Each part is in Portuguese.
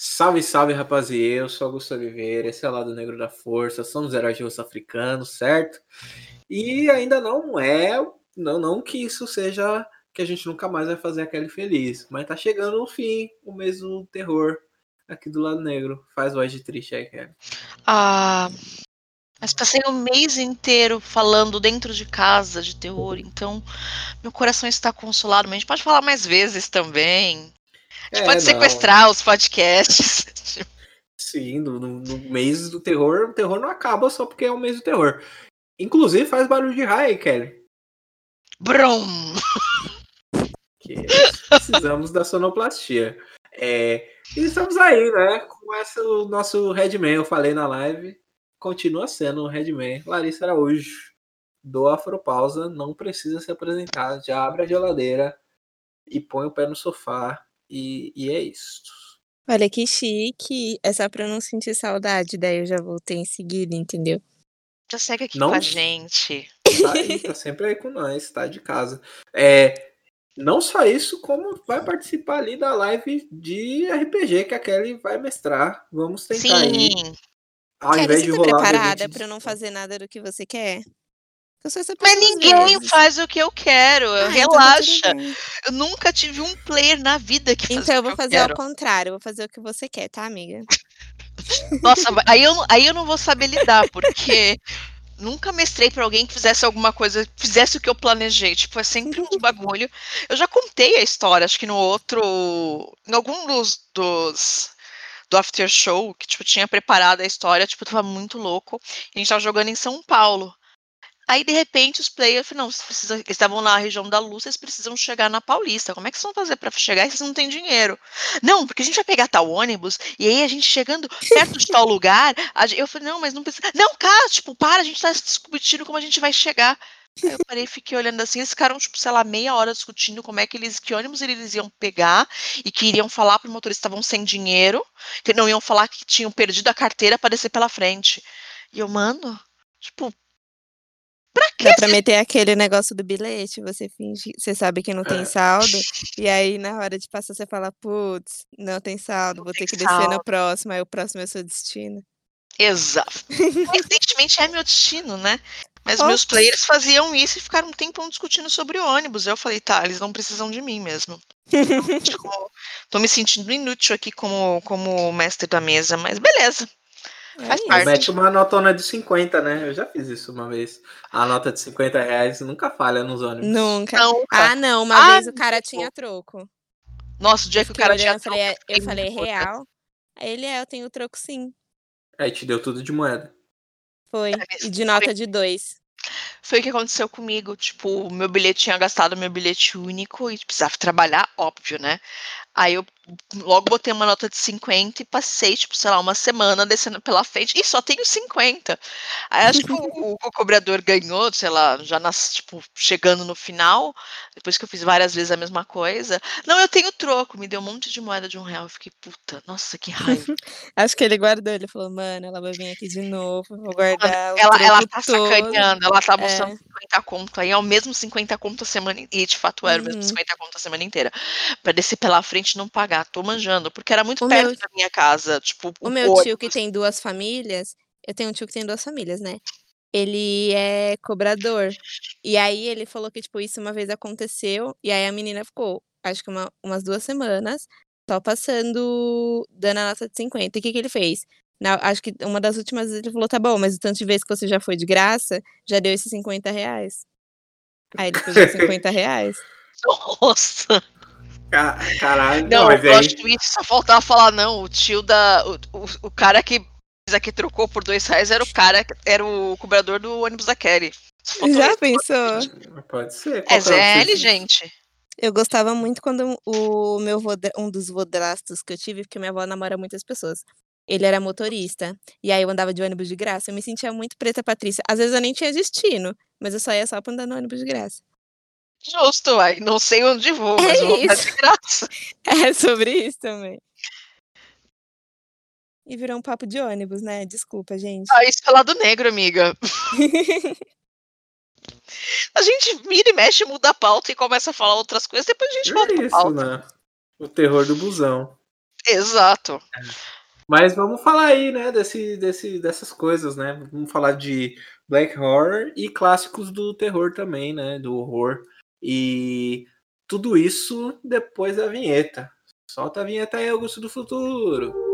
Salve, salve, rapaziada. Eu sou Augusto Oliveira, esse é o Lado Negro da Força, somos heróis de rosto africano, certo? E ainda não é, não, não que isso seja que a gente nunca mais vai fazer a Kelly feliz, mas tá chegando o fim, o mês do terror aqui do Lado Negro. Faz voz de triste aí, Kelly. Ah, mas passei o mês inteiro falando dentro de casa de terror, então meu coração está consolado. Mas a gente pode falar mais vezes também. A gente É, pode não. sequestrar os podcasts. Sim, no, no- mês do terror, o terror não acaba só porque é o mês do terror. Inclusive faz barulho de raio aí, Kelly. Brum! que precisamos da sonoplastia. É, e estamos aí, né? Com esse o nosso Redman, eu falei na live, continua sendo o Redman. Larissa Araújo, do Afropausa, não precisa se apresentar, já abre a geladeira e põe o pé no sofá, e, e é isso. Olha que chique. É só pra eu não sentir saudade, daí eu já voltei em seguida, entendeu? Já segue aqui Não? com a gente. Tá aí, tá sempre aí com nós, tá de casa. É, não só isso, como vai participar ali da live de RPG que a Kelly vai mestrar. Vamos tentar aí. Sim. Ao Kelly, invés você de tá rolar preparada D20 pra eu não fazer nada do que você quer? Mas ninguém vezes. faz o que eu quero. Ah, então tá Relaxa. bem. eu nunca tive um player na vida que fazia Então eu vou eu fazer quero. ao contrário, eu vou fazer o que você quer, tá, amiga? Nossa, aí eu, não- aí eu não vou saber lidar, porque nunca mestrei pra alguém que fizesse alguma coisa, fizesse o que eu planejei. Tipo, é sempre um bagulho. Eu já contei a história, acho que no outro. Em algum dos. dos do after show, que tipo, tinha preparado a história, tipo, tava muito louco. E a gente tava jogando em São Paulo. Aí, de repente, os players não, vocês eles estavam na região da luz, vocês precisam chegar na Paulista. Como é que vocês vão fazer pra chegar e vocês não têm dinheiro? Não, porque a gente vai pegar tal ônibus, e aí a gente chegando perto de tal lugar, eu falei, não, mas não precisa. Não, cara, tipo, para, a gente tá discutindo como a gente vai chegar. Aí eu parei e fiquei olhando assim, eles ficaram, tipo, sei lá, meia hora discutindo como é que eles, que ônibus eles iam pegar, e que iriam falar pro motorista estavam sem dinheiro, que não iam falar que tinham perdido a carteira pra descer pela frente. E eu, mano, tipo, pra Dá pra meter aquele negócio do bilhete, você finge, você sabe que não tem É. saldo, e aí na hora de passar você fala, putz, não tem saldo, Não vou tem ter que descer saldo. no próximo, aí o próximo é o seu destino. Exato. Evidentemente é meu destino, né? Mas meus Ops. players faziam isso e ficaram um tempão discutindo sobre o ônibus. Eu falei, tá, eles não precisam de mim mesmo. Tipo, tô me sentindo inútil aqui como, como mestre da mesa, mas beleza. Faz É parte. Mete uma notona de 50, né? Eu já fiz isso uma vez. A nota de 50 reais nunca falha nos ônibus. Nunca. Nunca. Ah, não, uma Ah, vez o cara tinha troco. Nossa, o dia que o cara tinha eu falei, é- troco, eu fiquei falei, muito puta. real? Aí ele é, eu tenho troco sim. Aí te deu tudo de moeda. Foi. E de nota de dois. Foi o que aconteceu comigo. Tipo, o meu bilhete tinha gastado meu bilhete único e precisava trabalhar, óbvio, né? Aí eu logo botei uma nota de 50 e passei, tipo, sei lá, uma semana descendo pela frente e só tenho 50. Aí acho que o, o cobrador ganhou, sei lá, já nas, tipo, chegando no final, depois que eu fiz várias vezes a mesma coisa. Não, eu tenho troco, me deu um monte de moeda de um real. Eu fiquei, puta, nossa, que raiva. Acho que ele guardou, ele falou, mano, ela vai vir aqui de novo, vou guardar o ela, ela troco tá todo. sacaneando, ela tá É. mostrando 50 conto aí, é o mesmo 50 conto a semana e de fato era o mesmo Uhum. 50 conto a semana inteira. Pra descer pela frente e não pagar, tô manjando, porque era muito O perto meu- da minha casa, tipo, O meu tio que tem duas famílias, eu tenho um tio que tem duas famílias, né? Ele é cobrador. E aí ele falou que, tipo, isso uma vez aconteceu, e aí a menina ficou, acho que uma- umas duas semanas, só passando, dando a nota de 50. E o que que ele fez? Na- acho que uma das últimas vezes ele falou, tá bom, mas o tanto de vezes que você já foi de graça, já deu esses 50 reais. Aí ele pegou 50 reais. Nossa! Ca- Caralho, não, Não, mas eu aí. acho que só faltava falar, não, o tio da. O, o, o cara que que trocou por dois reais era o cara, era o cobrador do ônibus da Kelly. Já pensou? Pode ser. É é o ZL, seu- gente. Eu gostava muito quando o meu voda- um dos vodrastos que eu tive, porque minha avó namora muitas pessoas. Ele era motorista. E aí eu andava de ônibus de graça. Eu me sentia muito preta Patrícia. Às vezes eu nem tinha destino, mas eu só ia só pra andar no ônibus de graça. Justo, uai. Não sei onde vou, mas É vou isso. de graça. É sobre isso também. E virou um papo de ônibus, né? Desculpa, gente. Ah, isso é lado negro, amiga. A gente vira e mexe, muda a pauta e começa a falar outras coisas, depois a gente volta É pra isso, pauta. né? O terror do busão. Exato. Mas vamos falar aí, né, desse, desse, dessas coisas, né? Vamos falar de Black Horror e clássicos do terror também, né? Do horror. E tudo isso depois da vinheta. Solta a vinheta aí, Augusto do Futuro.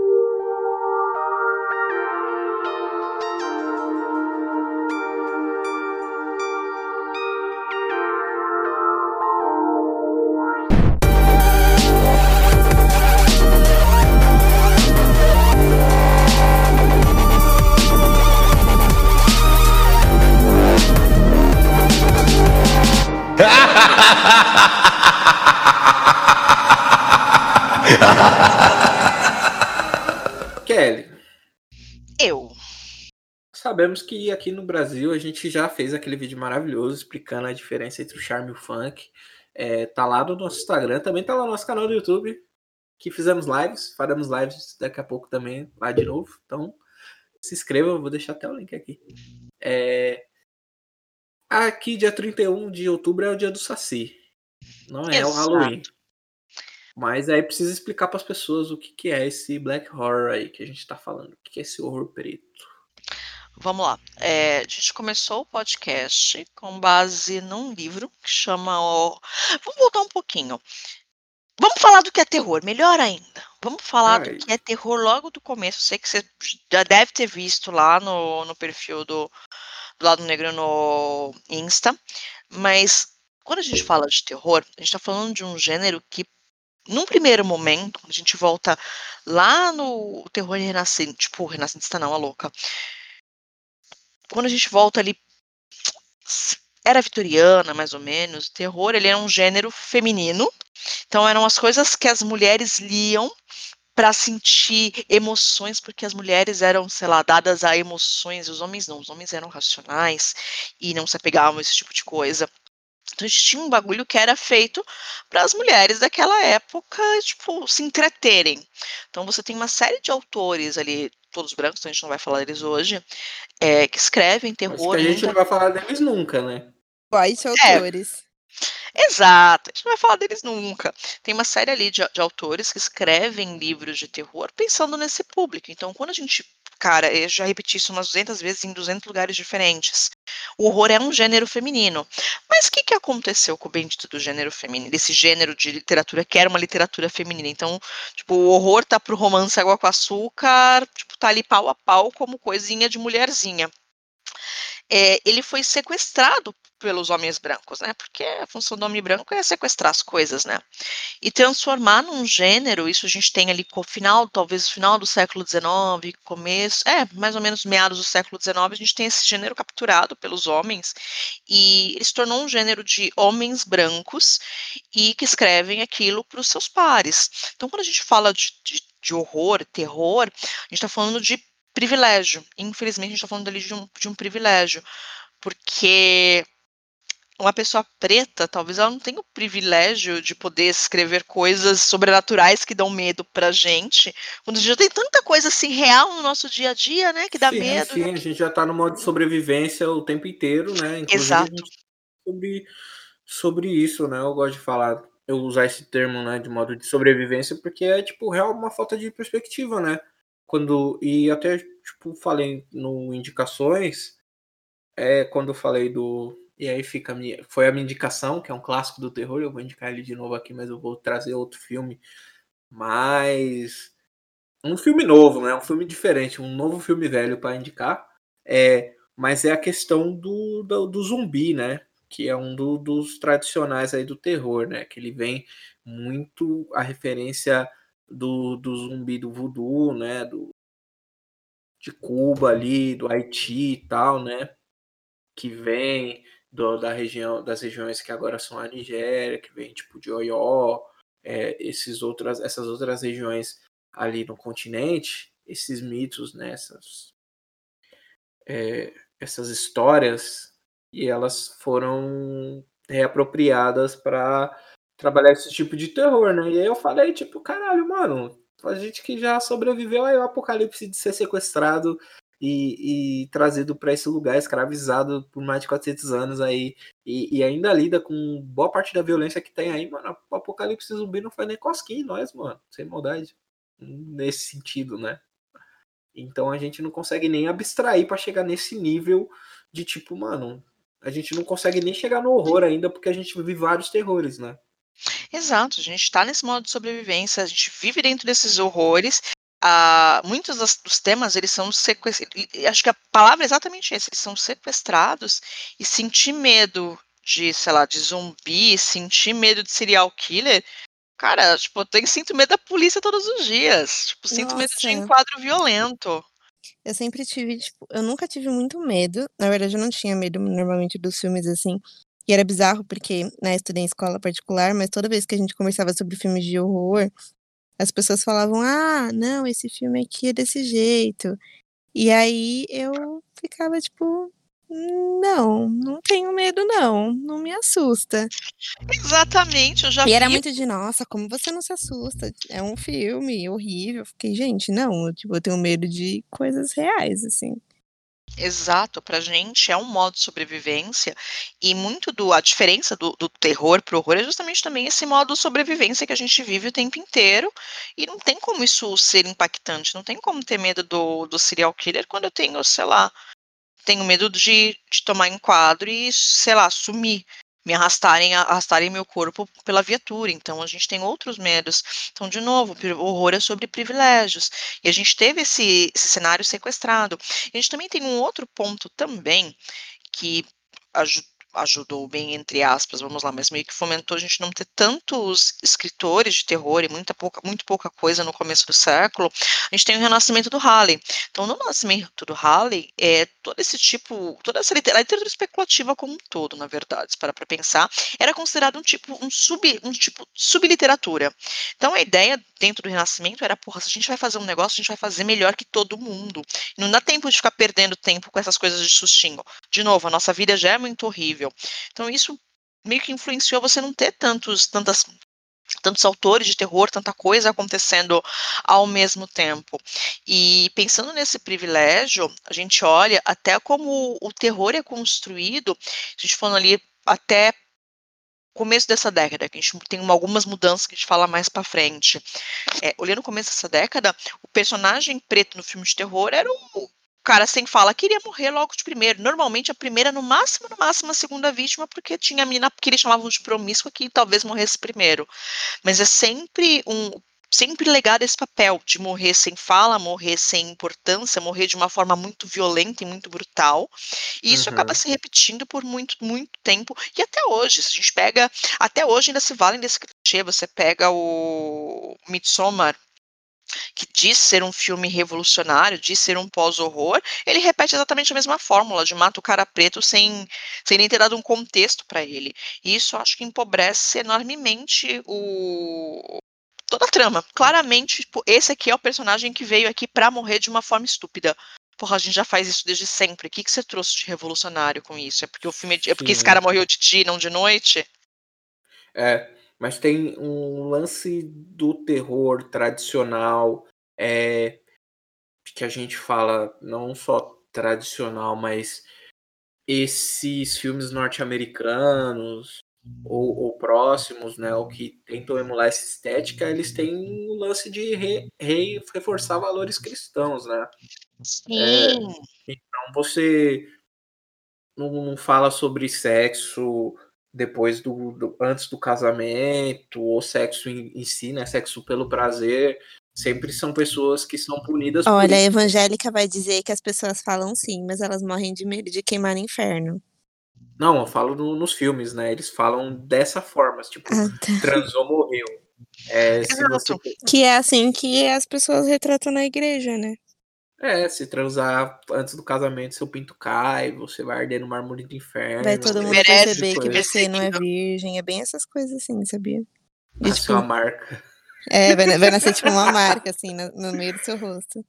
Kelly. Eu. Sabemos que aqui no Brasil a gente já fez aquele vídeo maravilhoso explicando a diferença entre o charme e o funk. É, tá lá no nosso Instagram, também tá lá no nosso canal do YouTube, que fizemos lives, faremos lives daqui a pouco também, lá de novo. Então, se inscreva, vou deixar até o link aqui. É... Aqui, dia 31 de outubro, é o dia do Saci. Não é Exato. o Halloween. Mas aí precisa explicar para as pessoas o que, que é esse black horror aí que a gente tá falando. O que, que é esse horror preto? Vamos lá. É, a gente começou o podcast com base num livro que chama o... Vamos voltar um pouquinho. Vamos falar do que é terror, melhor ainda. Vamos falar Ai. do que é terror logo do começo. Sei que você já deve ter visto lá no, no perfil do, do Lado Negro no Insta. Mas quando a gente fala de terror, a gente está falando de um gênero que, num primeiro momento, quando a gente volta lá no terror renascente, tipo, renascentista não, a louca. Quando a gente volta ali, era vitoriana, mais ou menos, o terror, ele é um gênero feminino. Então eram as coisas que as mulheres liam para sentir emoções, porque as mulheres eram, sei lá, dadas a emoções, os homens não, os homens eram racionais e não se apegavam a esse tipo de coisa. Então a gente tinha um bagulho que era feito para as mulheres daquela época, tipo, se entreterem. Então você tem uma série de autores ali, todos brancos, então a gente não vai falar deles hoje, é, que escrevem Acho terror. que a gente não vai falar deles nunca, né? White É. autores. Exato, a gente não vai falar deles nunca. Tem uma série ali de, de autores que escrevem livros de terror pensando nesse público. Então, quando a gente. Cara, eu já repeti isso umas 200 vezes em 200 lugares diferentes. O horror é um gênero feminino. Mas o que, que aconteceu com o bendito do gênero feminino? Desse gênero de literatura que era uma literatura feminina. Então, tipo, o horror tá pro romance água com açúcar, tipo, tá ali pau a pau como coisinha de mulherzinha. É, ele foi sequestrado pelos homens brancos, né? Porque a função do homem branco é sequestrar as coisas, né? E transformar num gênero, isso a gente tem ali com o final, talvez final do século XIX, começo, é, mais ou menos meados do século XIX, a gente tem esse gênero capturado pelos homens e ele se tornou um gênero de homens brancos e que escrevem aquilo para os seus pares. Então, quando a gente fala de, de, de horror, terror, a gente está falando de privilégio. Infelizmente, a gente está falando ali de um, de um privilégio, porque uma pessoa preta, talvez ela não tenha o privilégio de poder escrever coisas sobrenaturais que dão medo pra gente, quando a gente já tem tanta coisa assim real no nosso dia a dia, né, que dá sim, medo. Sim, a gente já tá no modo de sobrevivência o tempo inteiro, né? Inclusive, Exato. Sobre, sobre isso, né? Eu gosto de falar, eu usar esse termo, né, de modo de sobrevivência, porque é, tipo, real uma falta de perspectiva, né? Quando, e até, tipo, falei no Indicações, é quando eu falei do. E aí fica a minha. Foi a minha indicação, que é um clássico do terror. Eu vou indicar ele de novo aqui, mas eu vou trazer outro filme. Mas. Um filme novo, né? Um filme diferente, um novo filme velho para indicar. É, mas é a questão do, do, do zumbi, né? Que é um do, dos tradicionais aí do terror, né? Que ele vem muito a referência do, do zumbi do voodoo, né? Do, de Cuba ali, do Haiti e tal, né? Que vem do, da região, das regiões que agora são a Nigéria, que vem tipo de Oió, é, esses outras, essas outras regiões ali no continente, esses mitos, né? Essas, é, essas histórias, e elas foram reapropriadas para trabalhar esse tipo de terror, né? E aí eu falei, tipo, caralho, mano, a gente que já sobreviveu aí ao apocalipse de ser sequestrado e, e trazido para esse lugar, escravizado por mais de 400 anos aí, e, e, ainda lida com boa parte da violência que tem aí, mano. O apocalipse zumbi não faz nem cosquinha em nós, mano, sem maldade. nesse sentido, né? Então a gente não consegue nem abstrair para chegar nesse nível de tipo, mano, a gente não consegue nem chegar no horror ainda porque a gente vive vários terrores, né? Exato, a gente está nesse modo de sobrevivência, a gente vive dentro desses horrores. Ah, muitos dos, dos temas eles são sequestrados. Acho que a palavra é exatamente essa, eles são sequestrados e sentir medo de, sei lá, de zumbi, sentir medo de serial killer, cara, tipo, eu tenho, sinto medo da polícia todos os dias. Tipo, sinto medo de Nossa. enquadro violento. Eu sempre tive, tipo, eu nunca tive muito medo. Na verdade, eu não tinha medo normalmente dos filmes assim. E era bizarro porque, né, estudei em escola particular, mas toda vez que a gente conversava sobre filmes de horror, as pessoas falavam: "Ah, não, esse filme aqui é desse jeito". E aí eu ficava tipo: "Não, não tenho medo não, não me assusta". Exatamente, eu já E era vi muito de: "Nossa, como você não se assusta? É um filme horrível". Eu fiquei: "Gente, não, eu, tipo, eu tenho medo de coisas reais assim". Exato, pra gente é um modo de sobrevivência e muito do a diferença do, do terror pro horror é justamente também esse modo de sobrevivência que a gente vive o tempo inteiro e não tem como isso ser impactante, não tem como ter medo do, do serial killer quando eu tenho, sei lá, tenho medo de, de tomar enquadro e, sei lá, sumir, me arrastarem, arrastarem meu corpo pela viatura. Então a gente tem outros medos. Então, de novo, o horror é sobre privilégios. E a gente teve esse, esse cenário sequestrado. E a gente também tem um outro ponto também que aju- ajudou bem, entre aspas, vamos lá, mas meio que fomentou a gente não ter tantos escritores de terror e muita pouca, muito pouca coisa no começo do século, a gente tem o renascimento do Halley. Então, no nascimento do Halley, é, todo esse tipo, toda essa literatura, literatura especulativa como um todo, na verdade, para para pensar, era considerado um tipo, um sub, um tipo subliteratura. Então, a ideia dentro do renascimento era, porra, se a gente vai fazer um negócio, a gente vai fazer melhor que todo mundo. Não dá tempo de ficar perdendo tempo com essas coisas de sustinho. De novo, a nossa vida já é muito horrível. Então, isso meio que influenciou você não ter tantos, tantas tantos autores de terror, tanta coisa acontecendo ao mesmo tempo. E pensando nesse privilégio, a gente olha até como o terror é construído, a gente falando ali até começo dessa década, que a gente tem algumas mudanças que a gente fala mais para frente. É, olhando o começo dessa década, o personagem preto no filme de terror era o cara sem fala queria morrer logo de primeiro. Normalmente a primeira, no máximo, no máximo a segunda vítima, porque tinha a menina que eles chamavam de promíscua que talvez morresse primeiro. Mas é sempre um sempre legado esse papel de morrer sem fala, morrer sem importância, morrer de uma forma muito violenta e muito brutal. E isso Uhum. acaba se repetindo por muito, muito tempo. E até hoje, se a gente pega, até hoje ainda se valem desse clichê, você pega o Midsommar, que diz ser um filme revolucionário, diz ser um pós-horror, ele repete exatamente a mesma fórmula de mata o cara preto sem, sem nem ter dado um contexto para ele. E isso acho que empobrece enormemente o toda a trama. Claramente, tipo, esse aqui é o personagem que veio aqui para morrer de uma forma estúpida. Porra, a gente já faz isso desde sempre. O que, que você trouxe de revolucionário com isso? É porque o filme é porque esse cara morreu de dia, não de noite? É, mas tem um lance do terror tradicional, é, que a gente fala não só tradicional, mas esses filmes norte-americanos ou, ou próximos, né, o que tentam emular essa estética, eles têm o lance de re- re- reforçar valores cristãos, né? Sim. Então você não, não fala sobre sexo depois do, do- antes do casamento ou sexo em, em si, né? Sexo pelo prazer. Sempre são pessoas que são punidas por Olha, a evangélica vai dizer que as pessoas falam sim, mas elas morrem de medo de queimar no inferno. Não, eu falo no- nos filmes, né? Eles falam dessa forma, tipo, Ah, tá. transou, morreu. É, você. Que é assim que as pessoas retratam na igreja, né? É, se transar antes do casamento, seu pinto cai, você vai arder no mármore do inferno. Vai todo mundo merece perceber que você não é virgem. É bem essas coisas assim, sabia? E, Nasceu tipo, uma marca. é, vai, vai nascer tipo uma marca, assim, no, no meio do seu rosto.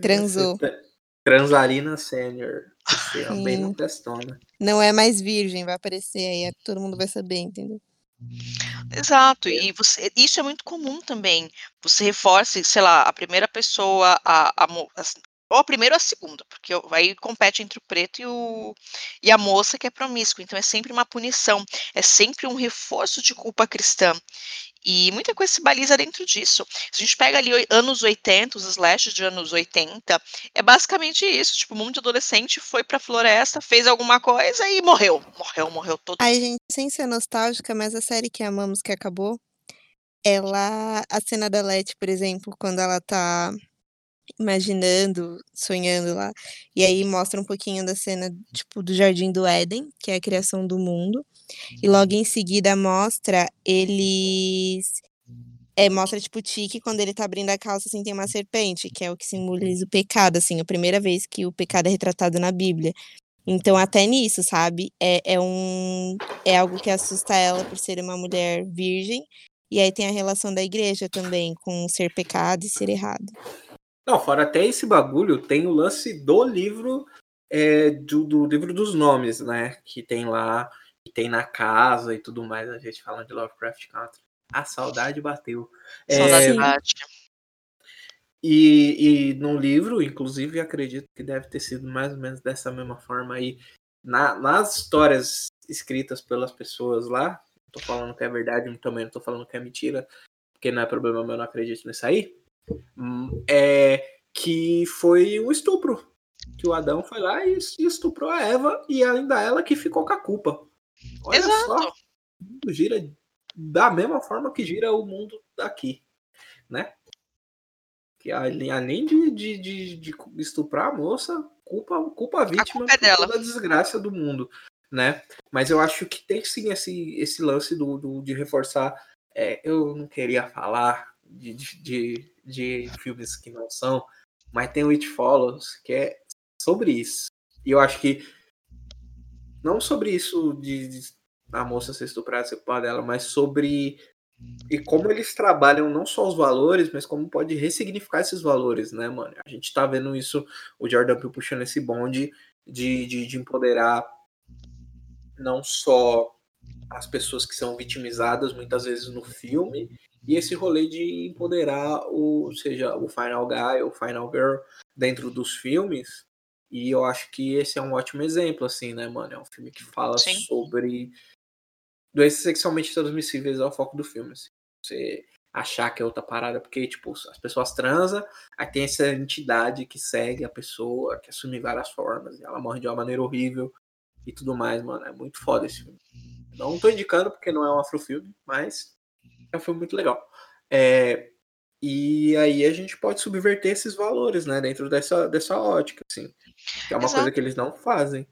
Transou. tra- Transarina Sênior. Você é bem na testona. Não é mais virgem, vai aparecer aí, é- todo mundo vai saber, entendeu? Exato, e você, isso é muito comum também. Você reforce, sei lá, a primeira pessoa, a, a, as- ou a primeira ou a segunda, porque aí compete entre o preto e, o, e a moça que é promíscua. Então é sempre uma punição, é sempre um reforço de culpa cristã. E muita coisa se baliza dentro disso. Se a gente pega ali anos 80, os slashes de anos 80, é basicamente isso. Tipo, um monte de adolescente foi pra floresta, fez alguma coisa e morreu. Morreu, morreu todo. Ai, gente, sem ser nostálgica, mas a série que amamos que acabou, ela. A cena da Letty, por exemplo, quando ela tá imaginando, sonhando lá. E aí mostra um pouquinho da cena, tipo, do Jardim do Éden, que é a criação do mundo. E logo em seguida mostra eles. É, mostra, tipo, o Tique quando ele tá abrindo a calça, assim, tem uma serpente, que é o que simboliza o pecado, assim, a primeira vez que o pecado é retratado na Bíblia. Então, até nisso, sabe? É, é, um, é algo que assusta ela por ser uma mulher virgem. E aí tem a relação da igreja também, com ser pecado e ser errado. Não, fora até esse bagulho, tem o lance do livro, é, do, do, livro dos nomes, né? Que tem lá, que tem na casa e tudo mais, a gente falando de Lovecraft Country. A saudade bateu. Saudade é, e, e no livro, inclusive, acredito que deve ter sido mais ou menos dessa mesma forma aí. Na, nas histórias escritas pelas pessoas lá, não tô falando que é verdade, também não tô falando que é mentira, porque não é problema meu, não acredito nisso aí é que foi um estupro. Que o Adão foi lá e estuprou a Eva e ainda ela que ficou com a culpa. Olha Exato. só, o mundo gira da mesma forma que gira o mundo daqui, né? Que além de, de, de, de estuprar a moça, culpa, culpa a vítima a culpa é da desgraça do mundo, né? Mas eu acho que tem sim esse, esse lance do, do de reforçar. É, eu não queria falar de, de, de filmes que não são, mas tem o It Follows, que é sobre isso. E eu acho que não sobre isso de, de a moça ser estuprada, ser culpada dela, mas sobre e como eles trabalham não só os valores, mas como pode ressignificar esses valores, né, mano? A gente tá vendo isso, o Jordan Peele puxando esse bonde de, de, de empoderar não só as pessoas que são vitimizadas muitas vezes no filme, e esse rolê de empoderar o, seja o Final Guy ou Final Girl dentro dos filmes. E eu acho que esse é um ótimo exemplo, assim, né, mano? É um filme que fala Sim. sobre doenças sexualmente transmissíveis ao foco do filme. Assim. Você achar que é outra parada, porque, tipo, as pessoas transam, aí tem essa entidade que segue a pessoa, que assume várias formas, e ela morre de uma maneira horrível e tudo mais, mano. É muito foda esse filme. Não tô indicando porque não é um afrofilme, mas é um filme muito legal. É, e aí a gente pode subverter esses valores, né, dentro dessa, dessa ótica, assim. Que é uma Exato. coisa que eles não fazem.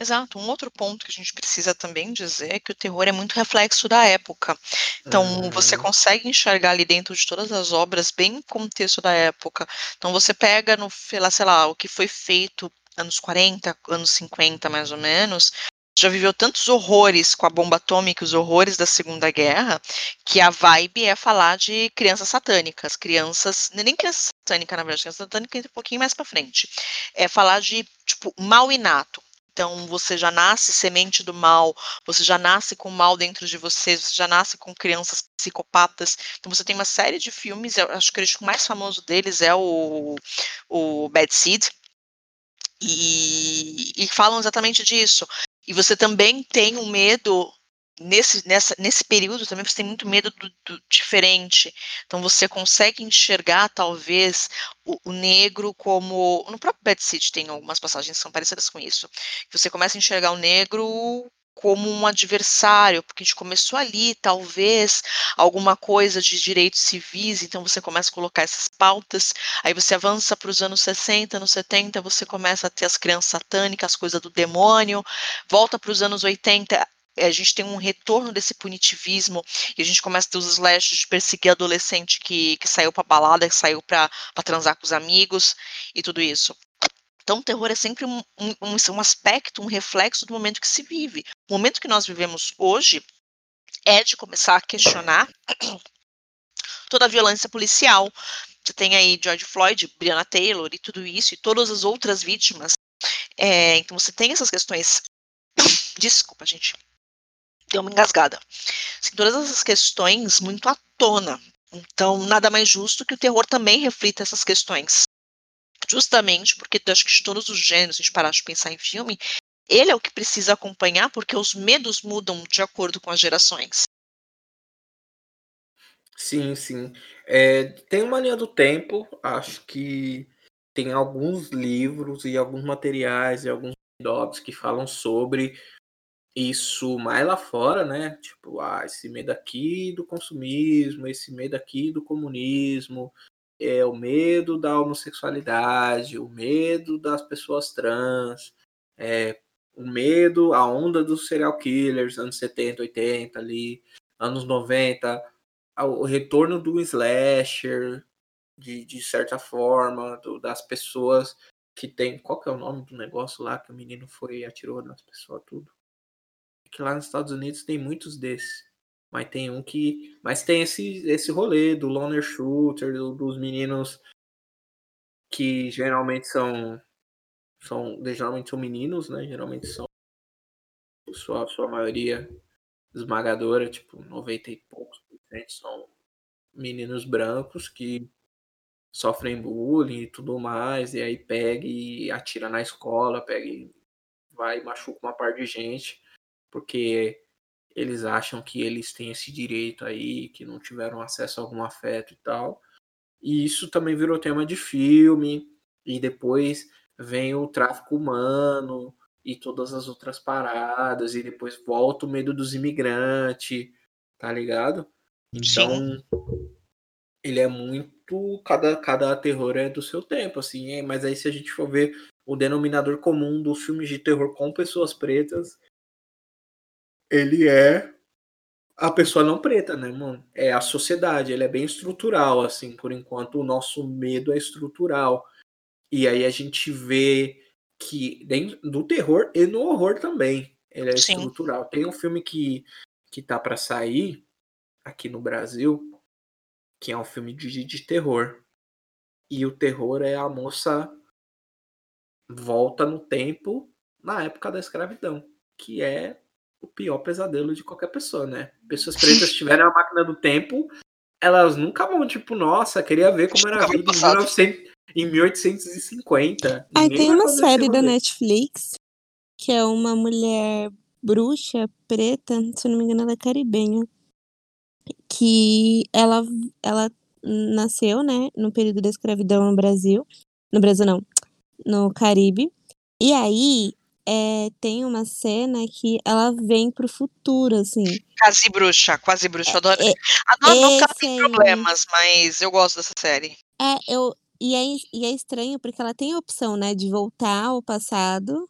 Exato. Um outro ponto que a gente precisa também dizer é que o terror é muito reflexo da época. Então, uhum. você consegue enxergar ali dentro de todas as obras bem o contexto da época. Então, você pega no, sei lá, sei lá, o que foi feito anos 40, anos 50, mais ou menos, já viveu tantos horrores com a bomba atômica, os horrores da Segunda Guerra, que a vibe é falar de crianças satânicas, crianças, nem criança satânica, na verdade, criança satânica entra um pouquinho mais para frente. É falar de, tipo, mal inato. Então, você já nasce semente do mal, você já nasce com mal dentro de você, você já nasce com crianças psicopatas. Então, você tem uma série de filmes, acho que o mais famoso deles é o, o Bad Seed, e, e, falam exatamente disso. E você também tem um medo nesse, nessa, nesse período também você tem muito medo do, do diferente. Então você consegue enxergar talvez o, o, negro como no próprio Bad City tem algumas passagens que são parecidas com isso. Você começa a enxergar o negro como um adversário, porque a gente começou ali, talvez, alguma coisa de direitos civis, então você começa a colocar essas pautas, aí você avança para os anos 60, anos 70, você começa a ter as crianças satânicas, as coisas do demônio, volta para os anos 80, a gente tem um retorno desse punitivismo e a gente começa a ter os slashes de perseguir adolescente que, que saiu para balada, que saiu para transar com os amigos e tudo isso. Então, o terror é sempre um, um, um aspecto, um reflexo do momento que se vive. O momento que nós vivemos hoje é de começar a questionar toda a violência policial. Você tem aí George Floyd, Breonna Taylor e tudo isso, e todas as outras vítimas. É, então, você tem essas questões. Desculpa, gente. Deu uma engasgada. Assim, todas essas questões muito à tona. Então, nada mais justo que o terror também reflita essas questões justamente porque acho que de todos os gêneros, a gente parar de pensar em filme, ele é o que precisa acompanhar porque os medos mudam de acordo com as gerações. Sim, sim. É, tem uma linha do tempo, acho que tem alguns livros e alguns materiais e alguns docs que falam sobre isso mais lá fora, né? Tipo, ah, esse medo aqui do consumismo, esse medo aqui do comunismo, é o medo da homossexualidade, o medo das pessoas trans, é, o medo, a onda dos serial killers, anos 70, 80 ali, anos 90, o retorno do slasher, de, de certa forma, do, das pessoas que tem. Qual que é o nome do negócio lá que o menino foi e atirou nas pessoas, tudo? Que lá nos Estados Unidos tem muitos desses. Mas tem um que. Mas tem esse, esse rolê do loner shooter, do, dos meninos que geralmente são. são geralmente são meninos, né? Geralmente são. Sua, sua maioria esmagadora, tipo, 90 e poucos por cento são meninos brancos que sofrem bullying e tudo mais, e aí pega e atira na escola, pega e vai e machuca uma par de gente, porque eles acham que eles têm esse direito aí, que não tiveram acesso a algum afeto e tal. E isso também virou tema de filme, e depois vem o tráfico humano e todas as outras paradas, e depois volta o medo dos imigrantes, tá ligado? Então, Sim. ele é muito. Cada, cada terror é do seu tempo, assim, é, mas aí se a gente for ver o denominador comum dos filmes de terror com pessoas pretas, ele é a pessoa não preta, né, mano? É a sociedade, ele é bem estrutural, assim, por enquanto o nosso medo é estrutural. E aí a gente vê que dentro do terror e no horror também, ele é Sim. estrutural. Tem um filme que, que tá para sair aqui no Brasil, que é um filme de, de terror. E o terror é a moça volta no tempo na época da escravidão, que é o pior pesadelo de qualquer pessoa, né? Pessoas pretas tiverem a máquina do tempo, elas nunca vão, tipo, nossa, queria ver como era a vida em, 1900, em 1850. Aí tem uma série da Netflix que é uma mulher bruxa preta, se eu não me engano, ela é caribenha que ela, ela nasceu, né, no período da escravidão no Brasil. No Brasil, não, no Caribe. E aí, é, tem uma cena que ela vem pro futuro, assim. Quase bruxa, quase bruxa, adoro. É, adoro ela tem problemas, mas eu gosto dessa série. É, eu. E é, e é estranho porque ela tem a opção, né, de voltar ao passado.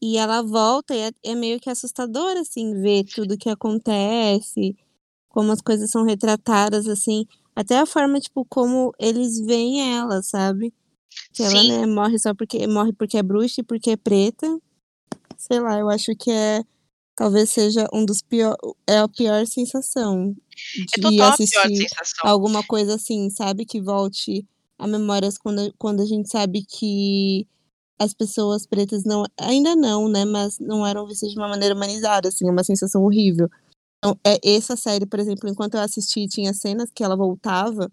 E ela volta e é, é meio que assustador, assim, ver tudo que acontece como as coisas são retratadas, assim, até a forma, tipo, como eles veem ela, sabe? Que ela, né, morre só porque morre porque é bruxa e porque é preta. Sei lá, eu acho que é talvez seja um dos pior é a pior sensação é de é assistir alguma coisa assim, sabe, que volte a memórias quando, quando a gente sabe que as pessoas pretas não ainda não, né, mas não eram vistas de uma maneira humanizada, assim, é uma sensação horrível. Então, é, essa série, por exemplo, enquanto eu assisti, tinha cenas que ela voltava,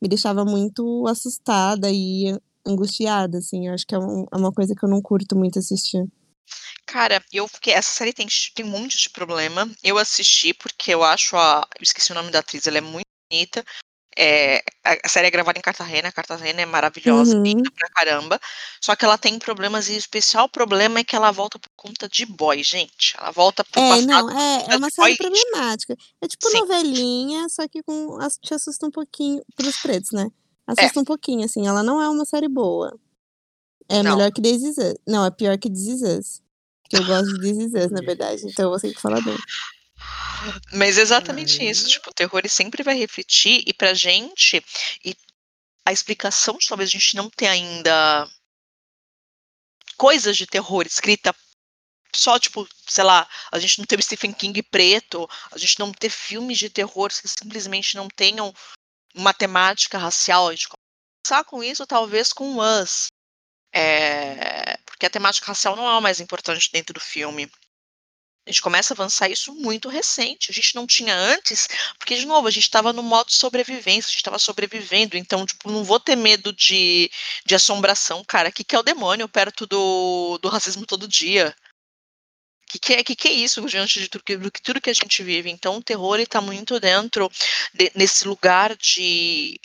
me deixava muito assustada e angustiada, assim. Eu acho que é, um, é uma coisa que eu não curto muito assistir. Cara, eu fiquei. Essa série tem, tem um monte de problema. Eu assisti porque eu acho a. Eu esqueci o nome da atriz, ela é muito bonita. É, a série é gravada em Cartagena, Cartagena é maravilhosa, uhum. linda pra caramba. Só que ela tem problemas, e o especial problema é que ela volta por conta de boy, gente. Ela volta por É, não, é, é uma série boy. problemática. É tipo Sim. novelinha, só que com, te assusta um pouquinho pros pretos, né? Assusta é. um pouquinho, assim. Ela não é uma série boa. É não. melhor que This Is Us. Não, é pior que This Is Us. Que eu gosto de This Is Us, na verdade. Então eu vou ter que falar bem. Mas exatamente isso, tipo, o terror sempre vai refletir e pra gente, e a explicação de talvez a gente não ter ainda coisas de terror escrita só, tipo, sei lá, a gente não teve Stephen King preto, a gente não ter filmes de terror que simplesmente não tenham uma temática racial, a gente começar com isso talvez com Us, é, porque a temática racial não é o mais importante dentro do filme. A gente começa a avançar isso muito recente. A gente não tinha antes, porque, de novo, a gente estava no modo sobrevivência, a gente estava sobrevivendo. Então, tipo, não vou ter medo de, de assombração, cara. O que, que é o demônio perto do, do racismo todo dia? Que, que, é, que, que é isso diante de tudo que, tudo que a gente vive? Então, o terror está muito dentro de, nesse lugar de,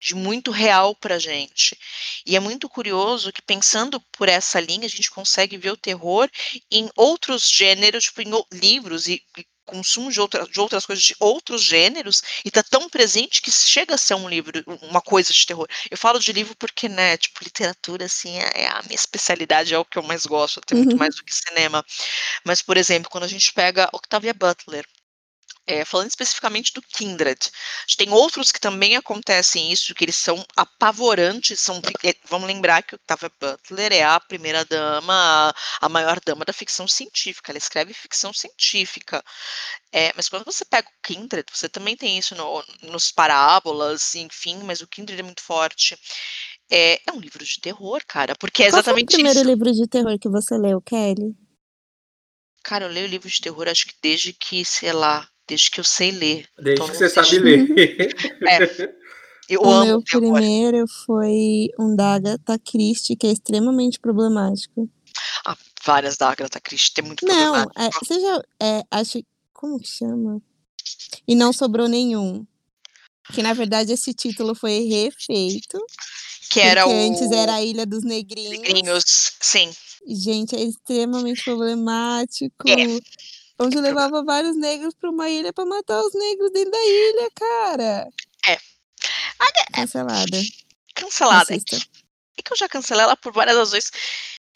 de muito real para gente. E é muito curioso que, pensando por essa linha, a gente consegue ver o terror em outros gêneros, tipo, em livros e, e consumo de, outra, de outras coisas de outros gêneros e tá tão presente que chega a ser um livro, uma coisa de terror. Eu falo de livro porque, né, tipo, literatura, assim, é, é a minha especialidade, é o que eu mais gosto, até muito uhum. mais do que cinema. Mas, por exemplo, quando a gente pega Octavia Butler, é, falando especificamente do Kindred, tem outros que também acontecem isso, que eles são apavorantes, são, é, vamos lembrar que Octavia Butler é a primeira dama, a maior dama da ficção científica, ela escreve ficção científica, é, mas quando você pega o Kindred, você também tem isso no, nos parábolas, enfim, mas o Kindred é muito forte. É, é um livro de terror, cara, porque é exatamente Qual foi o primeiro isso. livro de terror que você leu, Kelly? Cara, eu leio livros de terror acho que desde que, sei lá, desde que eu sei ler. Desde então, que você sabe ler. É. Eu o amo meu primeiro foi um da Agatha Christie, que é extremamente problemático. Ah, várias da Agatha Christie, tem muito Não, problemático. é, você já, é, acho, como que chama? E não sobrou nenhum. Que na verdade esse título foi refeito. Que era o. antes era a Ilha dos Negrinhos. Negrinhos, sim. Gente, é extremamente problemático. É. Onde levava vários negros para uma ilha para matar os negros dentro da ilha, cara. É. Cancelada. Cancelada. É que, é que eu já cancelei ela por várias razões.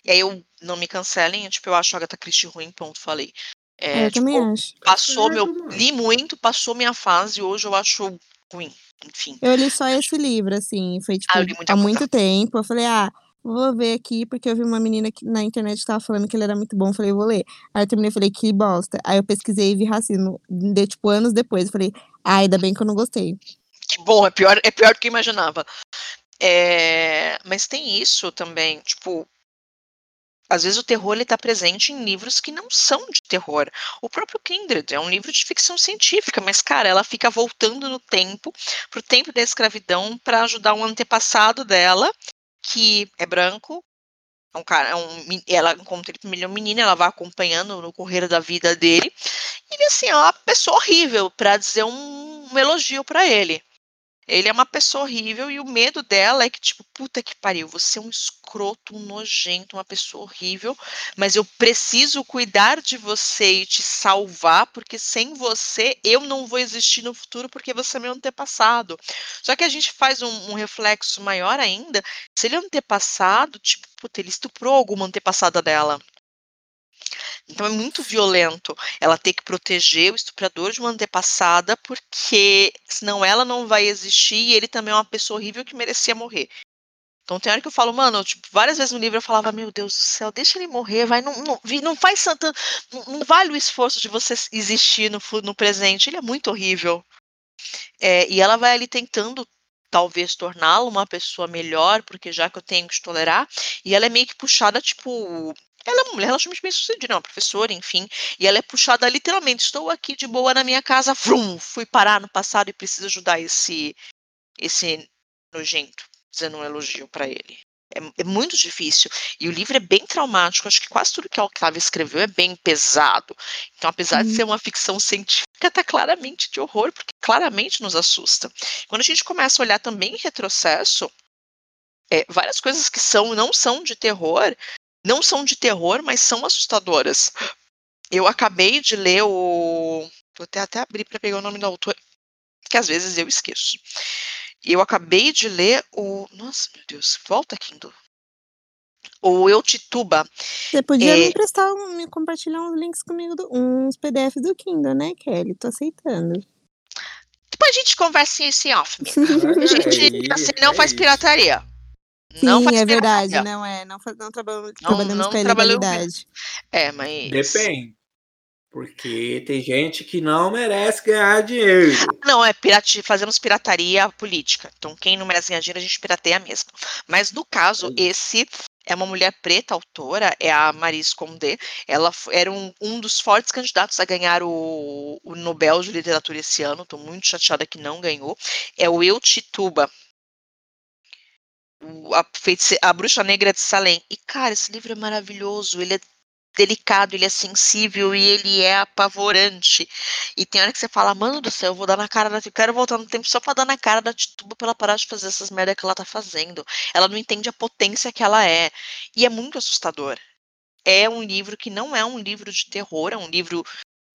E aí eu não me cancelem, tipo, eu acho a Agatha Christie ruim, ponto, falei. É, eu tipo, também acho. Passou meu. Li muito, passou minha fase, hoje eu acho ruim. Enfim. Eu li só esse livro, assim. Foi tipo, ah, há muito tempo. Eu falei, ah, vou ver aqui, porque eu vi uma menina que na internet que tava falando que ele era muito bom. Falei, vou ler. Aí eu terminei e falei, que bosta. Aí eu pesquisei e vi racismo. Deu, tipo, anos depois. Falei, ah, ainda bem que eu não gostei. Que bom, é pior, é pior do que eu imaginava. É, mas tem isso também, tipo, às vezes o terror está presente em livros que não são de terror. O próprio Kindred é um livro de ficção científica, mas, cara, ela fica voltando no tempo, pro tempo da escravidão, para ajudar um antepassado dela, que é branco. É um cara, é um, ela encontra ele um menino, ela vai acompanhando no correr da vida dele. E ele, assim, é uma pessoa horrível, para dizer um, um elogio para ele. Ele é uma pessoa horrível e o medo dela é que, tipo, puta que pariu, você é um escroto, um nojento, uma pessoa horrível, mas eu preciso cuidar de você e te salvar, porque sem você eu não vou existir no futuro porque você é meu antepassado. Só que a gente faz um, um reflexo maior ainda, se ele é antepassado, tipo, puta, ele estuprou alguma antepassada dela. Então é muito violento ela ter que proteger o estuprador de uma antepassada, porque senão ela não vai existir e ele também é uma pessoa horrível que merecia morrer. Então tem hora que eu falo, mano, tipo, várias vezes no livro eu falava, meu Deus do céu, deixa ele morrer, vai, não, não, não faz santa, não, não, vale o esforço de você existir no, no presente, ele é muito horrível. É, e ela vai ali tentando talvez torná-la uma pessoa melhor, porque já que eu tenho que tolerar, e ela é meio que puxada, tipo, ela é uma mulher relativamente bem sucedida, é uma professora, enfim, e ela é puxada literalmente. Estou aqui de boa na minha casa, vrum, fui parar no passado e preciso ajudar esse esse nojento, dizendo um elogio para ele. É, é, muito difícil. E o livro é bem traumático. Acho que quase tudo que a Octavia escreveu é bem pesado. Então, apesar de ser uma ficção científica, está claramente de horror, porque claramente nos assusta. Quando a gente começa a olhar também em retrocesso, é, várias coisas que são não são de terror não são de terror, mas são assustadoras. Eu acabei de ler o. Vou até, até abrir para pegar o nome do autor, que às vezes eu esqueço. Eu acabei de ler o. Nossa, meu Deus, volta, Kindle. O Eu Tituba. Você podia é... me emprestar, me compartilhar uns links comigo, do, uns PDFs do Kindle, né, Kelly? Tô aceitando. Depois a gente conversa isso em off. a gente assim, não faz pirataria. Sim, não é verdade, não é. Não, não, trabalhamos, não, trabalhamos não com a ilegalidade. É, mas. Depende. Porque tem gente que não merece ganhar dinheiro. Não, é pirati fazemos pirataria política. Então, quem não merece ganhar dinheiro, a gente pirateia mesmo. Mas no caso, esse é uma mulher preta, autora, é a Maris Condé. Ela era um, um dos fortes candidatos a ganhar o, o Nobel de Literatura esse ano. Estou muito chateada que não ganhou. É o Eu Tituba a, a Bruxa Negra de Salem. E, cara, esse livro é maravilhoso. Ele é delicado, ele é sensível e ele é apavorante. E tem hora que você fala, mano do céu, eu vou dar na cara da eu quero voltar no tempo só pra dar na cara da Tituba pra ela parar de fazer essas merda que ela tá fazendo. Ela não entende a potência que ela é. E é muito assustador. É um livro que não é um livro de terror, é um livro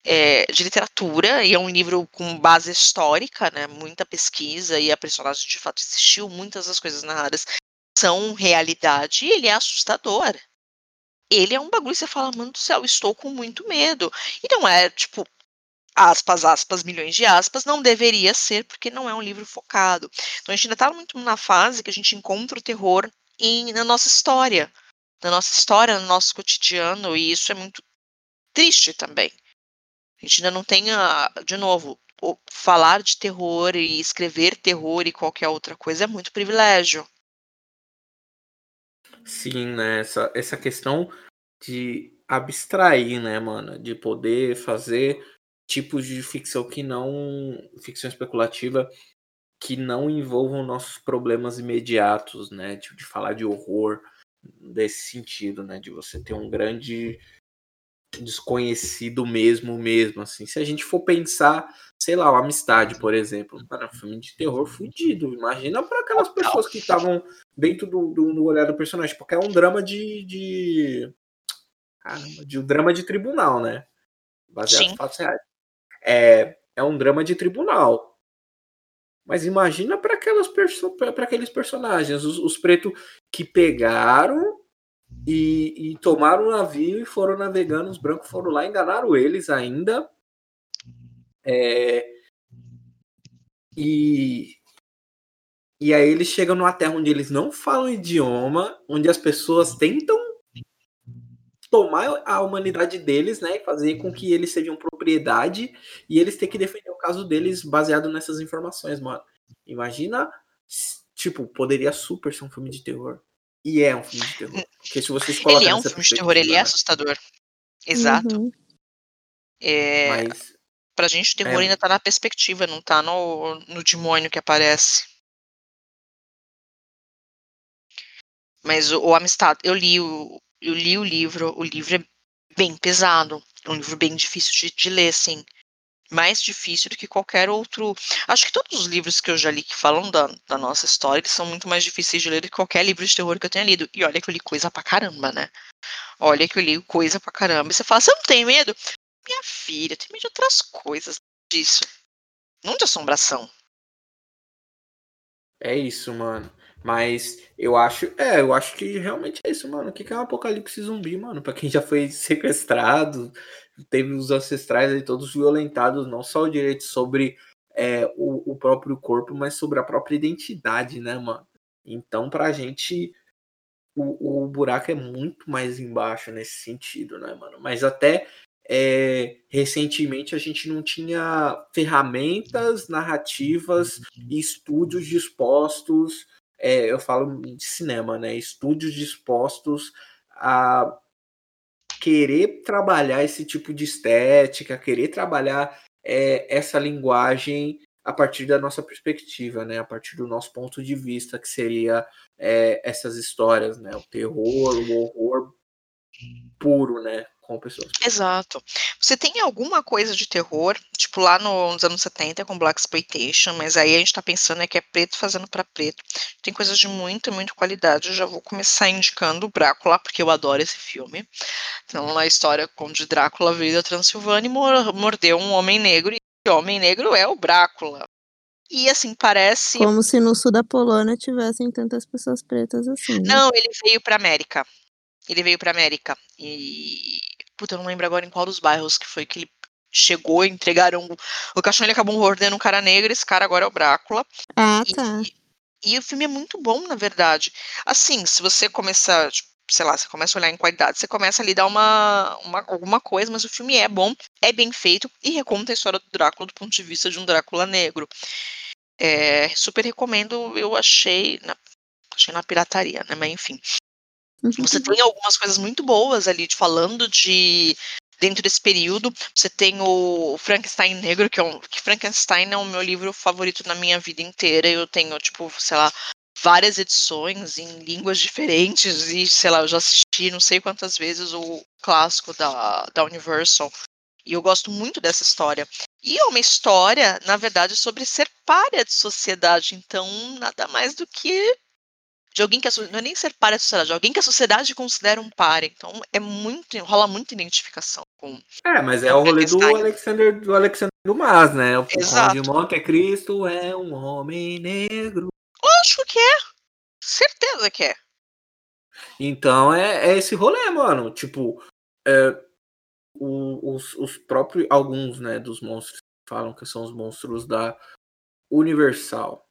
é, de literatura e é um livro com base histórica, né? Muita pesquisa e a personagem de fato existiu, muitas das coisas narradas são realidade e ele é assustador ele é um bagulho que você fala, mano do céu, estou com muito medo. E não é, tipo, aspas, aspas, milhões de aspas, não deveria ser, porque não é um livro focado. Então a gente ainda está muito na fase que a gente encontra o terror em, na nossa história. Na nossa história, no nosso cotidiano, e isso é muito triste também. A gente ainda não tem, de novo, falar de terror e escrever terror e qualquer outra coisa é muito privilégio. Sim, né? Essa, essa questão de abstrair, né, mano? De poder fazer tipos de ficção que não. ficção especulativa que não envolvam nossos problemas imediatos, né? Tipo, de falar de horror desse sentido, né? De você ter um grande desconhecido mesmo, mesmo, assim. Se a gente for pensar, sei lá, o Amistade, por exemplo, para um filme de terror fudido. Imagina para aquelas pessoas que estavam dentro do, do, do, olhar do personagem, porque é um drama de, de... Caramba, de um drama de tribunal, né? Baseado Sim. em fatos reais. É, é um drama de tribunal. Mas imagina para aquelas para aqueles personagens, os, os pretos que pegaram e, e tomaram o navio e foram navegando. Os brancos foram lá, enganaram eles ainda. É, e, e aí eles chegam numa terra onde eles não falam idioma, onde as pessoas tentam tomar a humanidade deles, né, e fazer com que eles sejam propriedade, e eles têm que defender o caso deles baseado nessas informações, mano. Imagina, tipo, poderia super ser um filme de terror. E é um filme de terror. Porque se vocês Ele é um filme de terror, ele é assustador. Exato. Uhum. É... Mas... Pra gente, o terror é... ainda tá na perspectiva, não tá no, no demônio que aparece. Mas o, o Amistad, eu li o, eu li o livro, o livro é bem pesado, é um livro bem difícil de, de ler, assim mais difícil do que qualquer outro. Acho que todos os livros que eu já li que falam da, da nossa história eles são muito mais difíceis de ler do que qualquer livro de terror que eu tenha lido. E olha que eu li coisa pra caramba, né? Olha que eu li coisa pra caramba. E você fala, você não tem medo? Minha filha, tem medo de outras coisas disso. Não de assombração. É isso, mano. Mas eu acho, é, eu acho que realmente é isso, mano. O que é um apocalipse zumbi, mano? Pra quem já foi sequestrado, teve os ancestrais aí todos violentados, não só o direito sobre é, o, o, próprio corpo, mas sobre a própria identidade, né, mano? Então, pra gente, o, o buraco é muito mais embaixo nesse sentido, né, mano? Mas até é, recentemente a gente não tinha ferramentas narrativas e estúdios dispostos, é, eu falo de cinema, né? Estúdios dispostos a querer trabalhar esse tipo de estética, querer trabalhar é, essa linguagem a partir da nossa perspectiva, né? A partir do nosso ponto de vista, que seria é, essas histórias, né? O terror, o horror puro, né? Com pessoas. Exato. Você tem alguma coisa de terror, tipo lá no, nos anos 70 com Black Exploitation, mas aí a gente tá pensando é que é preto fazendo para preto. Tem coisas de muita, muita qualidade. Eu já vou começar indicando o Drácula, porque eu adoro esse filme. Então, a história onde Drácula veio da Transilvânia e mordeu um homem negro, e o homem negro é o Drácula. E assim, parece. Como se no sul da Polônia tivessem tantas pessoas pretas assim. Né? Não, ele veio para América. Ele veio para América. E Puta, eu não lembro agora em qual dos bairros que foi que ele chegou, entregaram. O caixão ele acabou mordendo um cara negro, esse cara agora é o Brácula. Ah, tá. E, e o filme é muito bom, na verdade. Assim, se você começar, tipo, sei lá, você começa a olhar em qualidade, você começa ali a dar uma, uma, alguma coisa, mas o filme é bom, é bem feito e reconta a história do Drácula do ponto de vista de um Drácula negro. É, super recomendo, eu achei na, achei na pirataria, né? Mas enfim. Você uhum. tem algumas coisas muito boas ali, de, falando de dentro desse período. Você tem o Frankenstein Negro, que é um, que Frankenstein é o meu livro favorito na minha vida inteira. Eu tenho, tipo, sei lá, várias edições em línguas diferentes e, sei lá, eu já assisti não sei quantas vezes o clássico da, da Universal. E eu gosto muito dessa história. E é uma história, na verdade, sobre ser párea de sociedade. Então, nada mais do que de alguém que a, não é nem ser párea de sociedade, de alguém que a sociedade considera um párea. Então, é muito, rola muita identificação com. É, mas é o rolê do Alexander, do Alexander Dumas, né? O Exato. de Monte Cristo é um homem negro. Lógico que é. Certeza que é. Então é, é esse rolê, mano. Tipo, é, o, os, os próprios, alguns, né, dos monstros falam que são os monstros da Universal.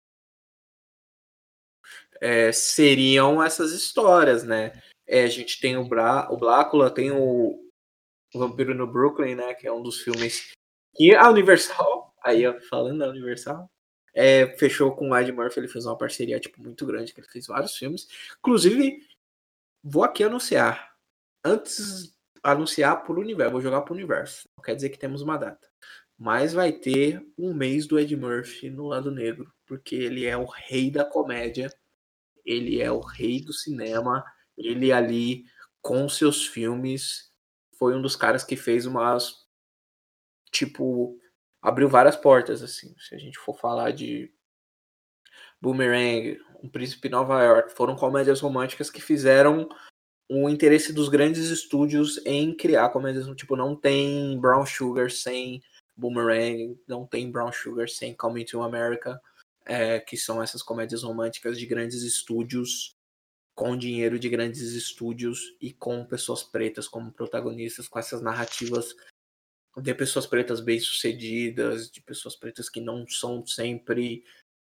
É, seriam essas histórias, né? É, a gente tem o, Bra o Blácula, tem o, Vampiro no Brooklyn, né? Que é um dos filmes que a Universal, aí falando da Universal, é, fechou com o Ed Murphy, ele fez uma parceria tipo, muito grande, que ele fez vários filmes. Inclusive, vou aqui anunciar. Antes anunciar por universo, vou jogar pro universo. Não quer dizer que temos uma data. Mas vai ter um mês do Ed Murphy no lado negro, porque ele é o rei da comédia, ele é o rei do cinema, ele ali com seus filmes foi um dos caras que fez umas tipo abriu várias portas assim. Se a gente for falar de Boomerang, Um Príncipe Nova York, foram comédias românticas que fizeram o interesse dos grandes estúdios em criar comédias, tipo, não tem Brown Sugar sem Boomerang, não tem Brown Sugar sem Coming to America, é, que são essas comédias românticas de grandes estúdios, com dinheiro de grandes estúdios e com pessoas pretas como protagonistas, com essas narrativas de pessoas pretas bem-sucedidas, de pessoas pretas que não são sempre,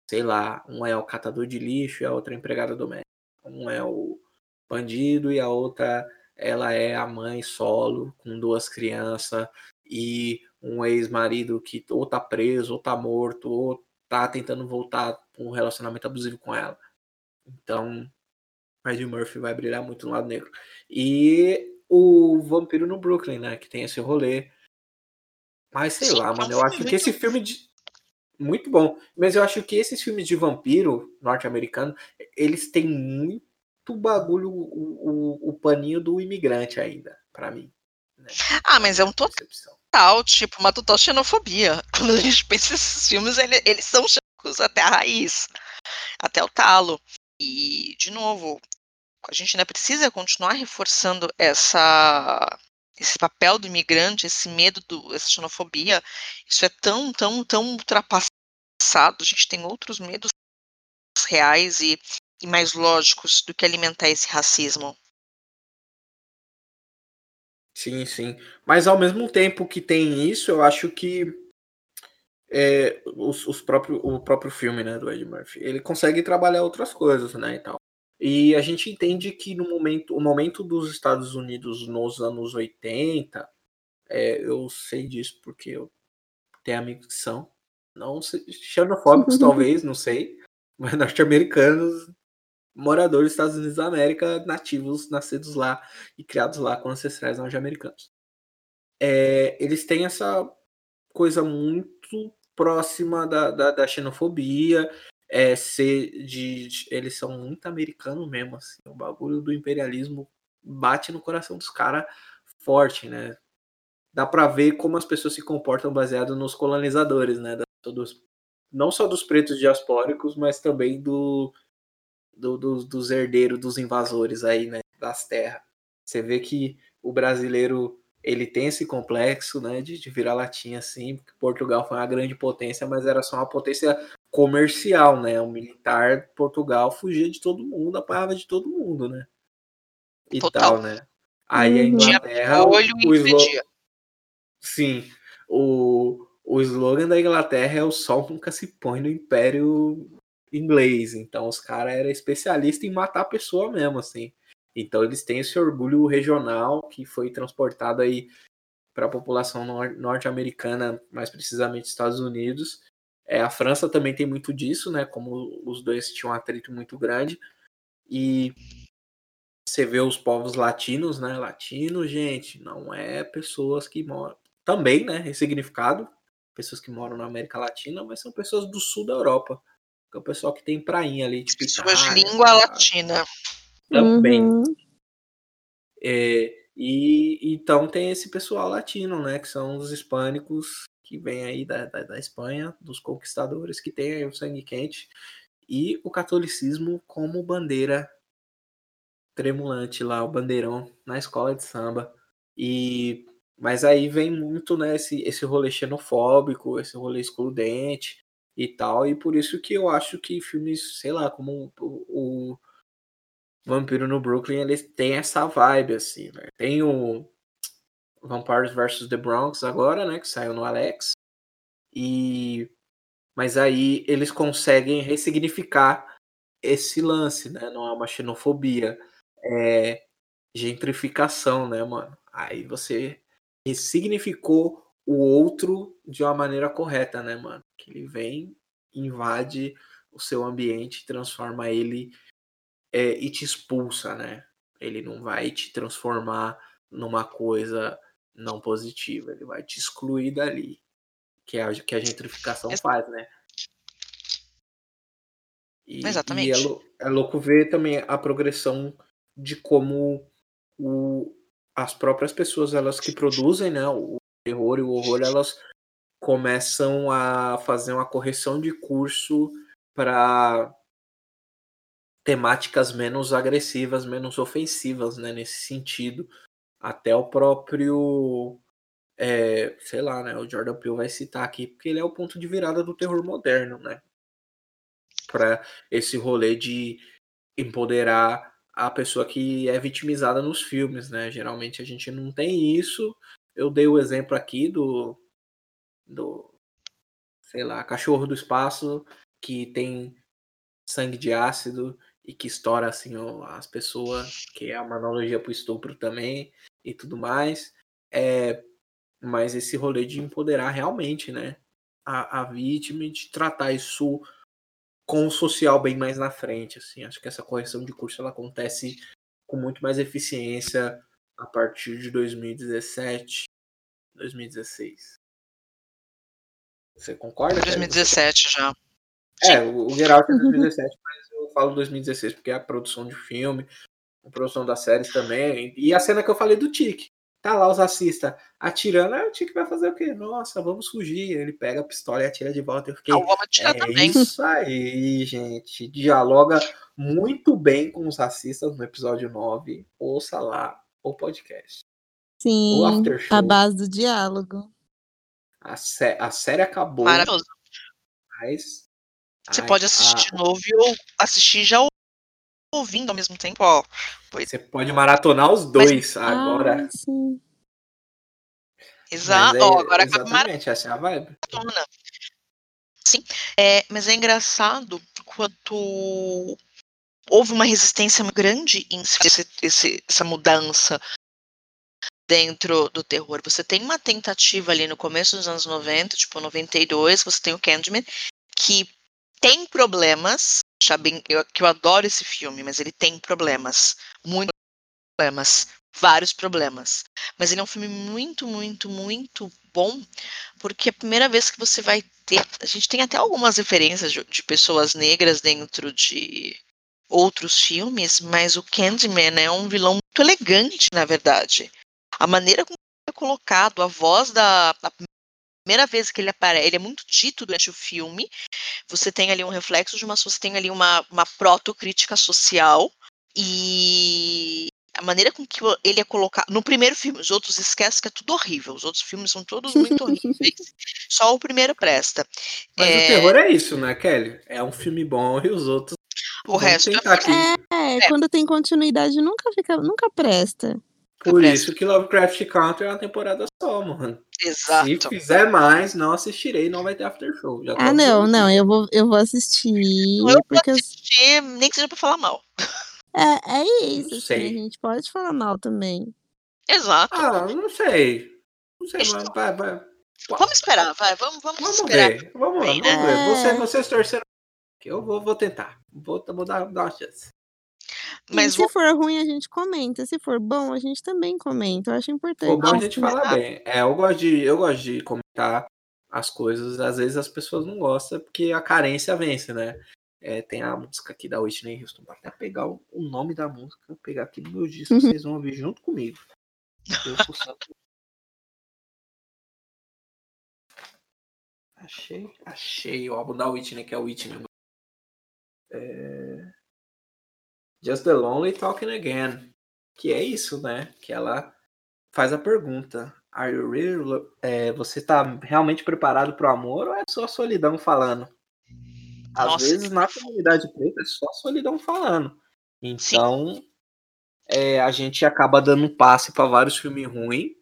sei lá, um é o catador de lixo e a outra é a empregada doméstica. Um é o bandido e a outra ela é a mãe solo com duas crianças e um ex-marido que ou tá preso ou tá morto ou tá tentando voltar para um relacionamento abusivo com ela. Então, Ed Murphy vai brilhar muito no lado negro. E o Vampiro no Brooklyn, né, que tem esse rolê. Mas sei lá, mano, eu acho que esse filme de muito bom, mas eu acho que esses filmes de vampiro norte-americano, eles têm muito muito bagulho, o, o, o paninho do imigrante ainda, para mim. Né? Ah, mas é um total, tipo, uma total xenofobia. Quando a gente pensa nesses filmes, ele, eles são xenofóbicos até a raiz, até o talo. E, de novo, a gente ainda precisa continuar reforçando essa esse papel do imigrante, esse medo, do, essa xenofobia, isso é tão, tão, tão ultrapassado. A gente tem outros medos reais e e mais lógicos do que alimentar esse racismo. Sim, sim. Mas ao mesmo tempo que tem isso, eu acho que é, os, os próprio, o próprio filme né, do Ed Murphy, ele consegue trabalhar outras coisas, né, e tal. E a gente entende que no momento, o momento dos Estados Unidos nos anos 80, é, eu sei disso porque eu tenho amigos que são, não sei, xenofóbicos talvez, não sei, mas norte-americanos moradores dos Estados Unidos da América, nativos, nascidos lá e criados lá com ancestrais norte-americanos. É, eles têm essa coisa muito próxima da, da, da xenofobia, é, ser de, de, eles são muito americanos mesmo, assim, o bagulho do imperialismo bate no coração dos caras forte, né? Dá para ver como as pessoas se comportam baseado nos colonizadores, né? Dos, não só dos pretos diaspóricos, mas também do, do, do, dos herdeiros dos invasores aí, né, das terras. Você vê que o brasileiro ele tem esse complexo, né, de, de virar latinha assim, porque Portugal foi uma grande potência, mas era só uma potência comercial, né, o militar Portugal fugia de todo mundo, apanhava de todo mundo, né, e Total. tal, né. Aí a uhum. Inglaterra, o, o slogan, sim, o, o slogan da Inglaterra é o sol nunca se põe no império inglês. Então os caras eram especialistas em matar a pessoa mesmo, assim. Então eles têm esse orgulho regional que foi transportado aí para a população norte-americana, mais precisamente Estados Unidos. É, a França também tem muito disso, né? Como os dois tinham um atrito muito grande. E você vê os povos latinos, né? Latino, gente, não é pessoas que moram. Também, né? Ressignificado, pessoas que moram na América Latina, mas são pessoas do sul da Europa que é o pessoal que tem prainha ali, tipo Pessoas de Itália, língua tá? latina. também. Uhum. É, e então tem esse pessoal latino, né? Que são os hispânicos que vêm aí da, da, da Espanha, dos conquistadores, que tem aí o sangue quente, e o catolicismo como bandeira tremulante lá, o bandeirão na escola de samba. E mas aí vem muito, né, esse, esse rolê xenofóbico, esse rolê excludente e tal, e por isso que eu acho que filmes, sei lá, como o, o Vampiro no Brooklyn, eles têm essa vibe, assim, né? Tem o Vampires vs. The Bronx agora, né, que saiu no Alex, e... Mas aí eles conseguem ressignificar esse lance, né? Não é uma xenofobia, é gentrificação, né, mano? Aí você ressignificou o outro de uma maneira correta, né, mano? Que ele vem, invade o seu ambiente, transforma ele é, e te expulsa, né? Ele não vai te transformar numa coisa não positiva, ele vai te excluir dali, que é a que a gentrificação faz, né? E, Exatamente. E é, lou- é louco ver também a progressão de como o, as próprias pessoas, elas que produzem, né, o terror e o horror, elas começam a fazer uma correção de curso para temáticas menos agressivas, menos ofensivas, né, nesse sentido. Até o próprio, é, sei lá, né, o Jordan Peele vai citar aqui, porque ele é o ponto de virada do terror moderno, né, para esse rolê de empoderar a pessoa que é vitimizada nos filmes, né? Geralmente a gente não tem isso. Eu dei o exemplo aqui do do sei lá, cachorro do espaço que tem sangue de ácido e que estoura assim as pessoas, que é uma analogia pro estupro também e tudo mais. É, mas esse rolê de empoderar realmente, né, a, a vítima e de tratar isso com o social bem mais na frente, assim. Acho que essa correção de curso ela acontece com muito mais eficiência a partir de 2017, 2016. Você concorda? Kelly? 2017 já. É, o o Get Out é 2017, mas eu falo 2016 porque é a produção de filme, a produção das séries também. E a cena que eu falei do Tique. Tá lá os racistas atirando, aí o Tique vai fazer o quê? Nossa, vamos fugir. Ele pega a pistola e atira de volta. Eu fiquei. Ah, vamos atirar É também. isso aí, gente. Dialoga muito bem com os racistas no episódio 9. Ouça lá o podcast. Sim, after show. a base do diálogo. A, sé- a série acabou, Maravilhoso. mas. Você ai, pode a- assistir de novo ou assistir já ouvindo ao mesmo tempo, ó. Você pode maratonar os dois agora. Ah, sim. Exato. Mas é- Ó, agora acaba exatamente, essa é a vibe. maratona. Sim. É, mas é engraçado quanto houve uma resistência grande em esse, esse- essa mudança dentro do terror. Você tem uma tentativa ali no começo dos anos 90, tipo 92, você tem o Candyman, que tem problemas, bem, eu, que eu adoro esse filme, mas ele tem problemas, muitos problemas, vários problemas. Mas ele é um filme muito, muito, muito bom, porque é a primeira vez que você vai ter, a gente tem até algumas referências de, de pessoas negras dentro de outros filmes, mas o Candyman é um vilão muito elegante, na verdade. A maneira como é colocado, a voz da a primeira vez que ele aparece, ele é muito dito durante o filme. Você tem ali um reflexo de uma, você tem ali uma, uma protocrítica social e a maneira com que ele é colocado no primeiro filme, os outros esquecem que é tudo horrível. Os outros filmes são todos muito horríveis. Só o primeiro presta. Mas É, o terror é isso, né, Kelly? É um filme bom e os outros. O vamos resto é tentar aqui. É, É. quando tem continuidade nunca fica, nunca presta. Por presta. isso que Lovecraft Country é uma temporada só, mano. Se Exato. fizer mais, não assistirei, não vai ter after show. Já Ah, não, avisando não, eu vou, eu vou assistir, Eu vou porque eu- assistir, nem que seja pra falar mal. é, é isso, assim, a gente pode falar mal também. Exato. Ah, não sei. Não sei, Deixa mas eu- vai, vai. Vamos esperar, vai. Vamos, vamos, Vamos esperar. ver. Vamos lá, Bem, vamos né? ver. Você, É. vocês torceram. Eu vou, vou tentar. Vou, vou dar, dar uma chance. Mas e vou- se for ruim, a gente comenta. Se for bom, a gente também comenta. Eu acho importante. For bom a isso. gente falar bem. É, eu gosto de, eu gosto de comentar as coisas. Às vezes as pessoas não gostam porque a carência vence, né? É, tem a música aqui da Whitney Houston. Vou até pegar o, o nome da música, pegar aqui no meu disco, uhum. vocês vão ouvir junto comigo. Eu Achei, achei o álbum da Whitney, que é o Whitney. É... Just the Lonely Talking Again. Que é isso, né? Que ela faz a pergunta: Are you really, é, você está realmente preparado para o amor ou é só solidão falando? Às Nossa, vezes na comunidade preta é só solidão falando. Então é, a gente acaba dando um passe para vários filmes ruins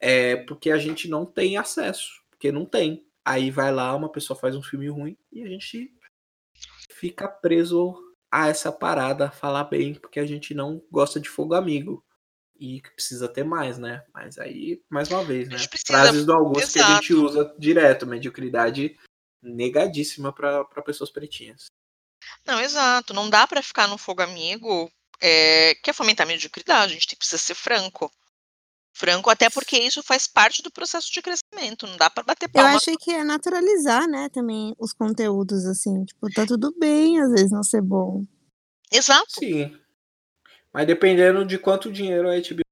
é, porque a gente não tem acesso. Porque não tem. Aí vai lá, uma pessoa faz um filme ruim e a gente fica preso a essa parada, a falar bem, porque a gente não gosta de fogo amigo e que precisa ter mais, né? Mas aí, mais uma vez, né? Precisa... Frases do Augusto Exato. que a gente usa direto, mediocridade negadíssima para pessoas pretinhas. Não, exato. Não dá para ficar no fogo amigo é, que é fomentar mediocridade. A gente tem, precisa ser franco. Franco, até porque isso faz parte do processo de crescimento. Não dá para bater palma. Eu achei que é naturalizar, né, também os conteúdos, assim. Tipo, tá tudo bem, às vezes, não ser bom. Exato. Sim. Mas dependendo de quanto dinheiro a HBO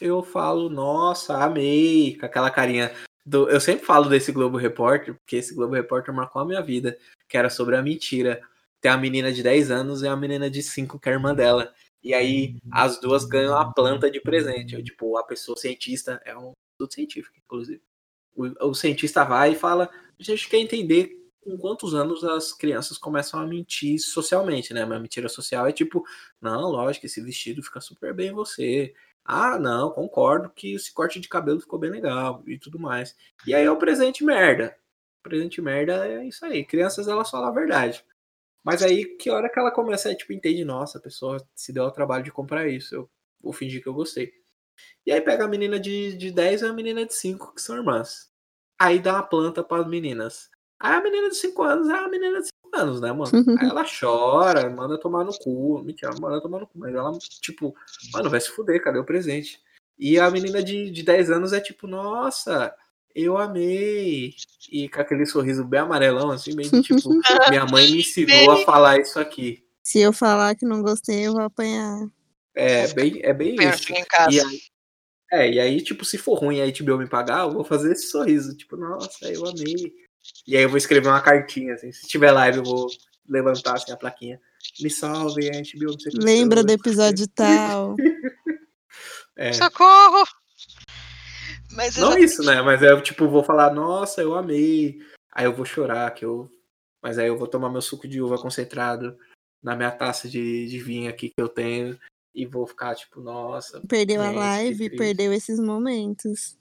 eu falo, nossa, amei, com aquela carinha do. Eu sempre falo desse Globo Repórter, porque esse Globo Repórter marcou a minha vida, que era sobre a mentira. Tem a menina de 10 anos e a menina de 5, que é a irmã dela. E aí as duas ganham a planta de presente. Eu, tipo, a pessoa cientista, é um estudo científico, inclusive. O, o cientista vai e fala: a gente quer entender com quantos anos as crianças começam a mentir socialmente, né? Uma mentira social é tipo, não, lógico, esse vestido fica super bem em você. Ah, não, concordo que esse corte de cabelo ficou bem legal e tudo mais. E aí é o presente merda. O presente merda é isso aí. Crianças, elas falam a verdade. Mas aí, que hora que ela começa a, tipo, entende, nossa, a pessoa se deu ao trabalho de comprar isso. Eu vou fingir que eu gostei. E aí pega a menina de, de 10 e a menina de 5, que são irmãs. Aí dá uma planta para as meninas. Aí a menina de 5 anos é a menina de 5 anos, né, mano? Aí ela chora, manda tomar no cu. Mentira, manda tomar no cu. Mas ela, tipo, mano, vai se fuder, cadê o presente? E a menina de, de 10 anos é tipo, nossa, eu amei. E com aquele sorriso bem amarelão, assim, bem de, tipo, minha mãe me ensinou a falar isso aqui. Se eu falar que não gostei, eu vou apanhar. É bem, é bem isso. E aí, é, e aí, tipo, se for ruim e a HBO me pagar, eu vou fazer esse sorriso. Tipo, nossa, eu amei. E aí eu vou escrever uma cartinha, assim. Se tiver live, eu vou levantar assim, a plaquinha. Me salve, a HBO, não sei Lembra do episódio tal. é. Socorro! Mas não isso, né? Mas eu, tipo, vou falar, nossa, eu amei. Aí eu vou chorar, que eu. Mas aí eu vou tomar meu suco de uva concentrado na minha taça de, de vinho aqui que eu tenho. E vou ficar, tipo, nossa. Perdeu gente, a live, perdeu esses momentos.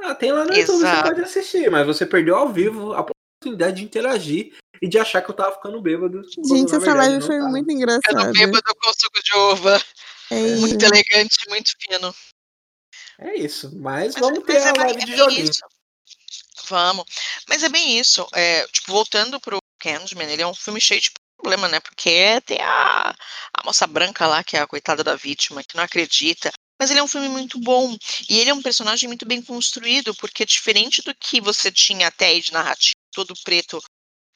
Ah, tem lá no Exato. YouTube, você pode assistir, mas você perdeu ao vivo a oportunidade de interagir e de achar que eu tava ficando bêbado. Gente, essa live foi tava. muito engraçada. Ficando bêbado com suco de uva. É muito elegante, muito fino. É isso, mas, mas vamos ter a é live de é joguinho. Isso. Vamos. Mas é bem isso. É, tipo, voltando pro Candyman, ele é um filme cheio de problema, né? Porque tem a, a moça branca lá, que é a coitada da vítima, que não acredita. Mas ele é um filme muito bom. E ele é um personagem muito bem construído, porque diferente do que você tinha até aí de narrativa, todo preto,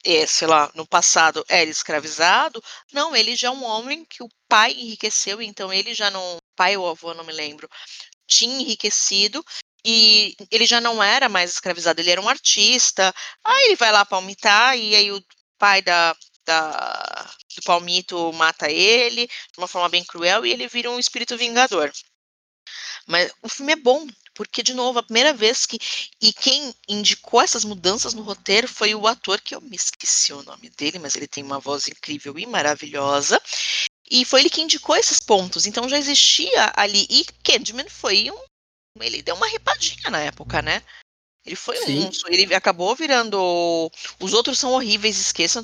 é, sei lá, no passado era escravizado, não, ele já é um homem que o pai enriqueceu, então ele já não. Pai ou avô, não me lembro. Tinha enriquecido e ele já não era mais escravizado, ele era um artista. Aí ele vai lá palmitar e aí o pai da, da, do palmito mata ele de uma forma bem cruel e ele vira um espírito vingador. Mas o filme é bom, porque, de novo, a primeira vez que. E quem indicou essas mudanças no roteiro foi o ator, que eu me esqueci o nome dele, mas ele tem uma voz incrível e maravilhosa. E foi ele que indicou esses pontos. Então já existia ali. E Candyman foi um. Ele deu uma repadinha na época, né? Ele foi Sim. um. Ele acabou virando. Os outros são horríveis, esqueçam.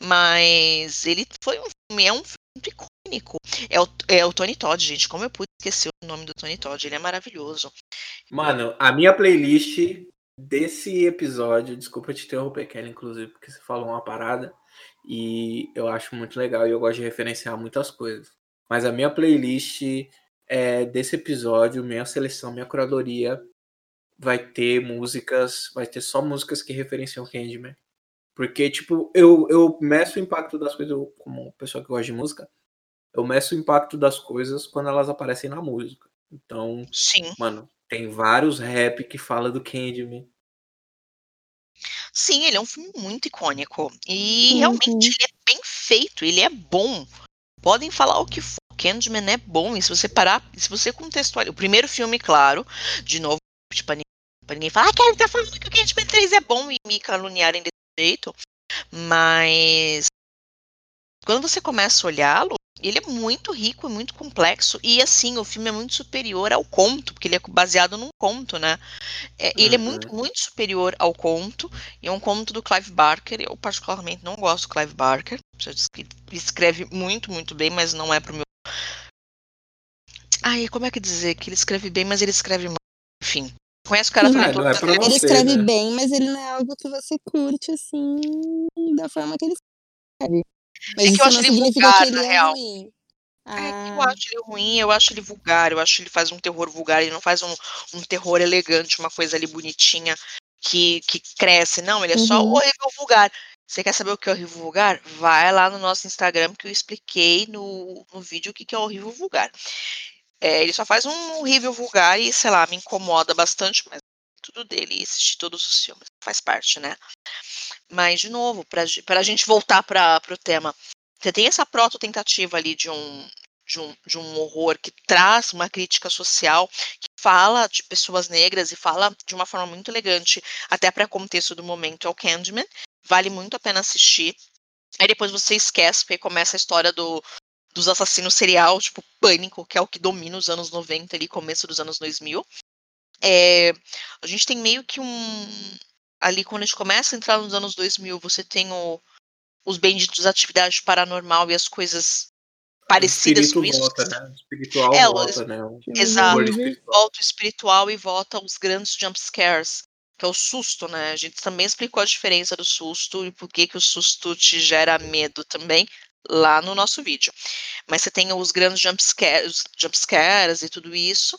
Mas ele foi um filme. É um filme muito icônico. É o, é o Tony Todd, gente. Como eu pude esquecer o nome do Tony Todd? Ele é maravilhoso. Mano, a minha playlist desse episódio, desculpa te interromper, Kelly, inclusive, porque você falou uma parada e eu acho muito legal e eu gosto de referenciar muitas coisas. Mas a minha playlist é, desse episódio, minha seleção, minha curadoria vai ter músicas, vai ter só músicas que referenciam Candyman. Porque, tipo, eu, eu meço o impacto das coisas, eu, como pessoa que gosta de música, eu meço o impacto das coisas quando elas aparecem na música. Então, Sim. mano, tem vários rap que fala do Candyman. Sim, ele é um filme muito icônico. E realmente Uhum. ele é bem feito, ele é bom. Podem falar o que for. Candyman é bom. E se você parar, se você contextualizar. O primeiro filme, claro, de novo, tipo, pra ninguém, pra ninguém falar, ah, Kevin tá falando que o Candyman 3 é bom e me caluniarem desse jeito. Mas quando você começa a olhá-lo, ele é muito rico, é muito complexo. E assim, o filme é muito superior ao conto, porque ele é baseado num conto, né? É, ele é Uhum. muito, muito superior ao conto. E é um conto do Clive Barker. Eu, particularmente, não gosto do Clive Barker. Ele escreve muito, muito bem, mas não é pro meu. Ai, como é que dizer? Que ele escreve bem, mas ele escreve mal. Enfim. Conhece o cara também É, não é pra Ele escreve né? bem, mas ele não é algo que você curte, assim, da forma que ele escreve. Mas É que eu acho ele vulgar, que na ele é real. ruim. É que eu Ah, acho ele ruim, eu acho ele vulgar, eu acho que ele faz um terror vulgar, ele não faz um, um terror elegante, uma coisa ali bonitinha que, que cresce. Não, ele é só Uhum. horrível vulgar. Você quer saber o que é horrível vulgar? Vai lá no nosso Instagram que eu expliquei no, no vídeo o que, que é horrível vulgar. É, ele só faz um horrível vulgar e, sei lá, me incomoda bastante, mas tudo dele e assistir todos os filmes faz parte, né? Mas, de novo, para a gente voltar para o tema, você tem essa proto-tentativa ali de um, de, um, de um horror que traz uma crítica social, que fala de pessoas negras e fala de uma forma muito elegante, até para contexto do momento, é o Candyman. Vale muito a pena assistir. Aí depois você esquece, porque começa a história do, dos assassinos serial, tipo Pânico, que é o que domina os anos 90 ali, começo dos anos 2000. É, a gente tem meio que um. Ali, quando a gente começa a entrar nos anos 2000, você tem o, os benditos atividade paranormal e as coisas parecidas com isso. volta, né? O espiritual É, volta, né? O filme Exato. espiritual. volta o espiritual e volta os grandes jump scares, que é o susto, né? A gente também explicou a diferença do susto e por que, que o susto te gera medo também lá no nosso vídeo. Mas você tem os grandes jump scares, jump scares e tudo isso.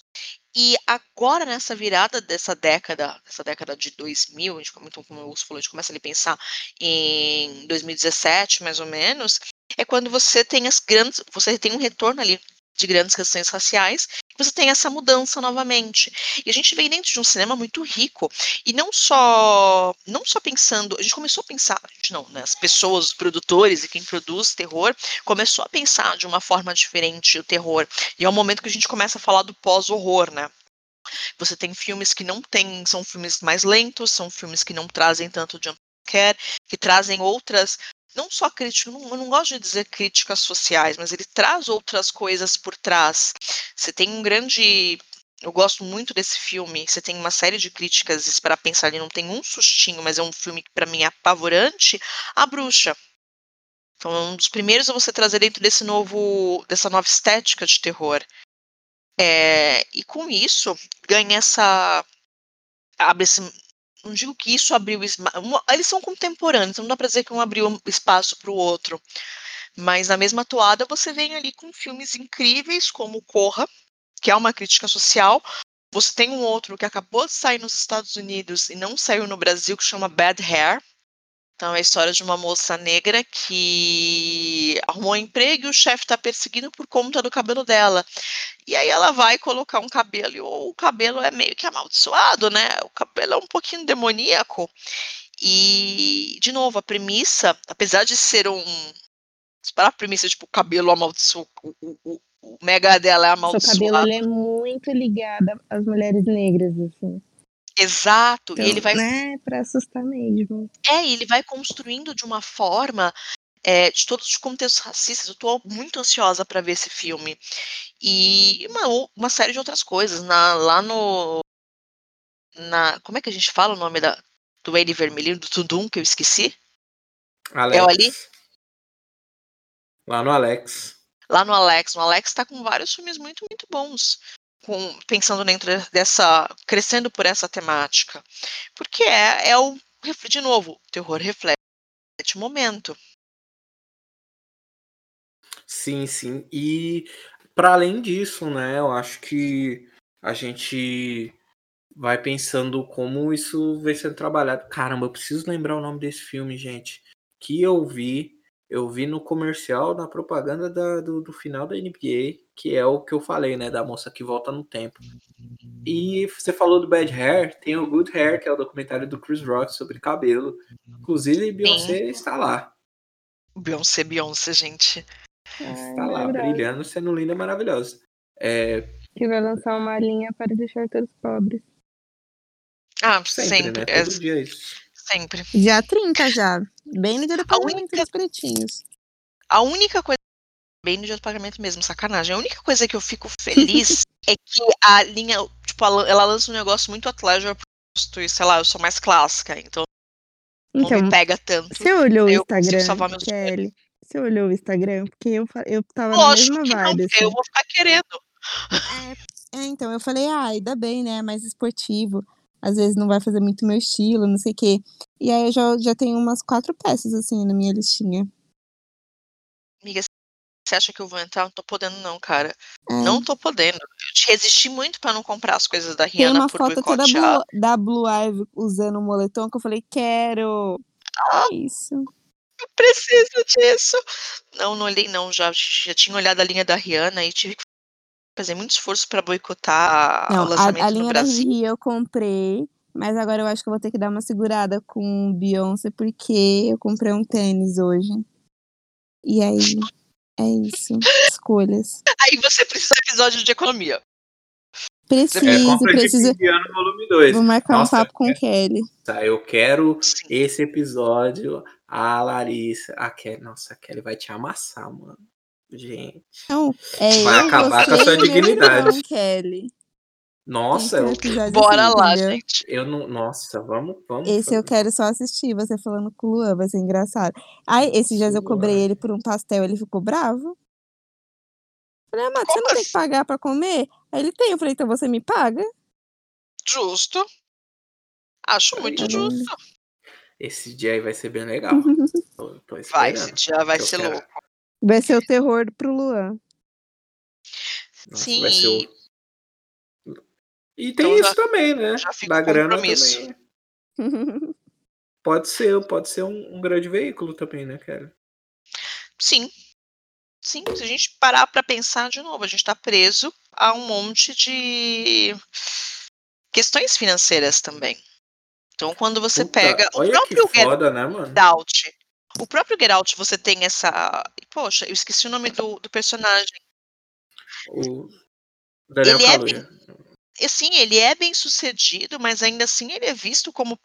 E agora, nessa virada dessa década, dessa década de 2000, a gente, então, como o falou, a gente começa a pensar em 2017, mais ou menos, é quando você tem as grandes, você tem um retorno ali de grandes questões raciais, você tem essa mudança novamente. E a gente vem dentro de um cinema muito rico, e não só, não só pensando, a gente começou a pensar, a gente não, né, as pessoas, os produtores e quem produz terror, começou a pensar de uma forma diferente o terror. E é o momento que a gente começa a falar do pós-horror, né? Você tem filmes que não têm, são filmes mais lentos, são filmes que não trazem tanto jump scare, que trazem outras, não só críticas, eu não, eu não gosto de dizer críticas sociais, mas ele traz outras coisas por trás. Você tem um grande eu gosto muito desse filme. Você tem uma série de críticas para pensar ali, não tem um sustinho, mas é um filme que para mim é apavorante. A Bruxa. Então, é um dos primeiros a você trazer dentro desse novo, dessa nova estética de terror. É, e com isso, ganha essa. Abre esse, não digo que isso abriu. Eles são contemporâneos, não dá para dizer que um abriu espaço para o outro. Mas na mesma toada, você vem ali com filmes incríveis como Corra, que é uma crítica social. Você tem um outro que acabou de sair nos Estados Unidos e não saiu no Brasil, que chama Bad Hair. Então, é a história de uma moça negra que arrumou um emprego e o chefe está perseguindo por conta do cabelo dela. E aí ela vai colocar um cabelo e o cabelo é meio que amaldiçoado, né? O cabelo é um pouquinho demoníaco. E, de novo, a premissa, apesar de ser um. Para a premissa, tipo, o cabelo amaldiçoado, o, o, o mega dela é amaldiçoado. Seu cabelo é muito ligado às mulheres negras, assim. Exato, então, e ele vai. Né, pra assustar mesmo. É, e ele vai construindo de uma forma. É, de todos os contextos racistas, eu tô muito ansiosa para ver esse filme. E uma, uma série de outras coisas. Na, lá no. Na, como é que a gente fala o nome da, do Eddie Vermelhinho, do Tudum, que eu esqueci? Alex. É o ali? Lá no Alex. Lá no Alex. No Alex tá com vários filmes muito, muito bons. Com, pensando dentro dessa. crescendo por essa temática. Porque é, é o. De novo, o terror reflete o momento. Sim, sim. E para além disso, né, eu acho que a gente vai pensando como isso vem sendo trabalhado. Caramba, eu preciso lembrar o nome desse filme, gente. Que eu vi, eu vi no comercial, na propaganda da, do, do final da NBA, que é o que eu falei, né? Da moça que volta no tempo. E você falou do Bad Hair, tem o Good Hair, que é o documentário do Chris Rock sobre cabelo. Inclusive, Beyoncé Sim. está lá. Beyoncé, Beyoncé, gente. Está lá, verdade. brilhando, sendo linda e maravilhosa. É, Que vai lançar uma linha para deixar todos pobres. Ah, sempre, sempre. né? é, Todo dia é isso. Sempre. Dia 30 já. Bem no dia do pagamento única- dos pretinhos. A única coisa. Bem no dia do pagamento mesmo, sacanagem. A única coisa que eu fico feliz é que a linha. Tipo, ela, lança um negócio muito Athleisure e sei lá, eu sou mais clássica, então, não Então, me pega tanto. você olhou o eu consigo Instagram, salvar meus Kelly? Você olhou o Instagram? Porque eu, eu tava Lógico na que mesma não, vibe, porque assim. eu vou ficar querendo. É, então, eu falei, ah, ainda bem, né? Mais esportivo. Às vezes não vai fazer muito meu estilo, não sei o quê. E aí eu já, já tenho umas quatro peças, assim, na minha listinha. Amiga, você acha que eu vou entrar? Não tô podendo, não, cara. É. Não tô podendo. Eu te resisti muito pra não comprar as coisas da Tem Rihanna uma por foto até da boicotear. Blue, da Blue Ivy usando o moletom que eu falei, quero. Ah. É isso. Eu preciso disso. Não, não olhei, não. Já, já tinha olhado a linha da Rihanna e tive que fazer muito esforço pra boicotar Não, o lançamento a, a no linha da Brasil. Riri eu comprei, mas agora eu acho que eu vou ter que dar uma segurada com Beyoncé, porque eu comprei um tênis hoje. E aí, é isso. Escolhas. Aí você precisa de episódio de economia. Preciso, É, preciso. fim de ano volume 2. Vou marcar Nossa, um papo com Kelly. Tá, eu quero Sim. esse episódio. A Larissa. A Kelly. Nossa, a Kelly vai te amassar, mano. Gente. Não, é Vai eu, acabar com a sua dignidade. Kelly. Nossa, eu, Bora assim, lá, entendeu? gente. eu não. Nossa, vamos, vamos. Esse eu fazer. quero só assistir, você falando com o Luan, vai ser engraçado. Aí, esses dias eu cobrei ele por um pastel, ele ficou bravo. Falei, ah, mas você não tem que pagar pra comer? Aí ele tem, eu falei, então você me paga? Justo. Acho muito Aí. justo. Esse dia aí vai ser bem legal. Tô, tô Vai, esse dia vai Eu ser quero- louco. Vai ser o terror pro Luan. Nossa, Sim, vai ser e- o... E tem Então já- isso também, né? já da grana compromisso. também. Pode ser, pode ser um, um grande veículo também, né, cara? Sim. Sim, se a gente parar pra pensar de novo, a gente tá preso a um monte de questões financeiras também. Então, quando você Puta, pega o próprio Get foda, né, mano? Out, o próprio Get Out, você tem essa. Poxa, eu esqueci o nome do, do personagem. O Daniel Ele é. E sim, ele é bem sucedido, mas ainda assim ele é visto como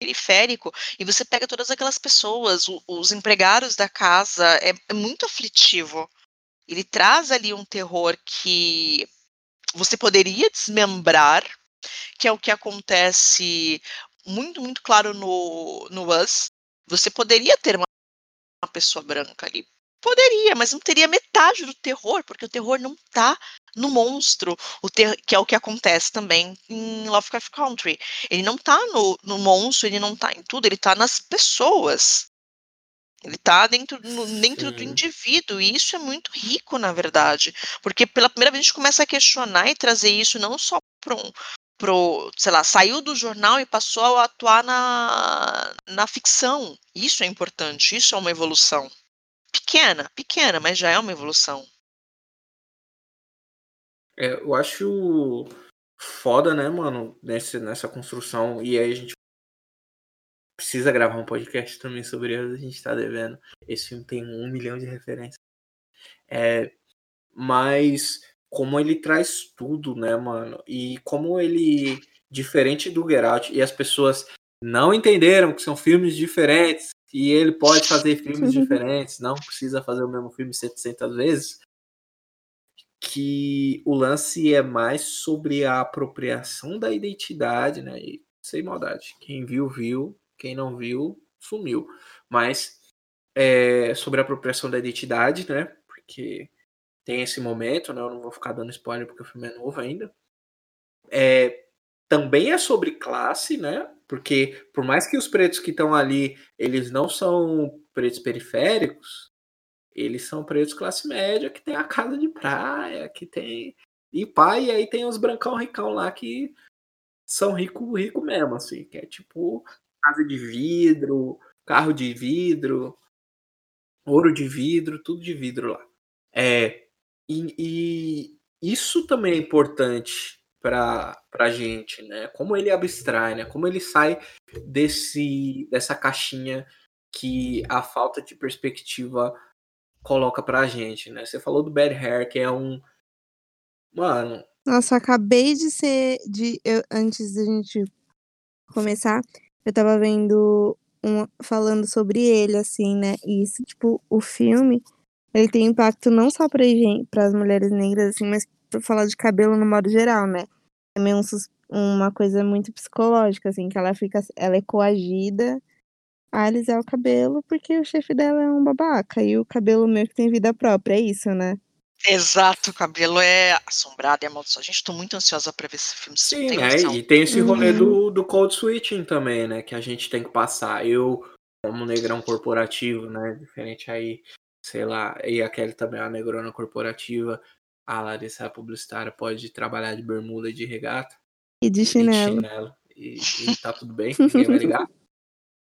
periférico. E você pega todas aquelas pessoas, os empregados da casa, é, é muito aflitivo. Ele traz ali um terror que você poderia desmembrar, que é o que acontece muito, muito claro no, no Us. Você poderia ter uma, uma pessoa branca ali. Poderia, mas não teria metade do terror, porque o terror não tá no monstro, o ter- que é o que acontece também em Lovecraft Country. Ele não tá no, no monstro, ele não tá em tudo, ele tá nas pessoas. Ele tá dentro, no- dentro do indivíduo, e isso é muito rico, na verdade. Porque pela primeira vez a gente começa a questionar e trazer isso não só para um. Pro, sei lá, saiu do jornal e passou a atuar na, na ficção. Isso é importante, isso é uma evolução. Pequena, pequena, mas já é uma evolução. É, eu acho foda, né, mano, nesse, nessa construção. E aí a gente precisa gravar um podcast também sobre ele, a gente tá devendo. Esse filme tem um milhão de referências. É, mas como ele traz tudo, né, mano? E como ele, diferente do Get Out, e as pessoas não entenderam que são filmes diferentes, e ele pode fazer filmes diferentes, não precisa fazer o mesmo filme 700 vezes que o lance é mais sobre a apropriação da identidade, né? E sem maldade. Quem viu, viu. Quem não viu, sumiu. Mas é sobre a apropriação da identidade, né? Porque tem esse momento, né? Eu não vou ficar dando spoiler porque o filme é novo ainda. É, também é sobre classe, né? Porque por mais que os pretos que estão ali, eles não são pretos periféricos, eles são pretos classe média que tem a casa de praia, que tem. E pai, e aí tem os brancão ricão lá que são rico, rico mesmo, assim, que é tipo casa de vidro, carro de vidro, ouro de vidro, tudo de vidro lá. É, e, e isso também é importante para a gente, né? Como ele abstrai, né? Como ele sai desse dessa caixinha que a falta de perspectiva coloca pra gente, né? Você falou do Bad Hair, que é um mano, Nossa, acabei de ser de eu antes da gente começar, eu estava vendo um falando sobre ele, assim, né, e isso, tipo, o filme, ele tem impacto não só para as mulheres negras, assim, mas por falar de cabelo no modo geral, né. Também um sus uma coisa muito psicológica, assim, que ela fica ela é coagida a alisar o cabelo, porque o chefe dela é um babaca, e o cabelo meio que tem vida própria, é isso, né. Exato, o cabelo é assombrado, é amaldiçoado. Gente, tô muito ansiosa pra ver esse filme, sim, tem né? noção. E tem esse rolê Uhum. do, do code switching também, né? Que a gente tem que passar. Eu, como negrão corporativo, né? Diferente aí, sei lá, e a Kelly também é uma negrona corporativa. A Larissa é publicitária, pode trabalhar de bermuda e de regata. E de e de chinelo. chinelo. E, e tá tudo bem, ninguém vai ligar.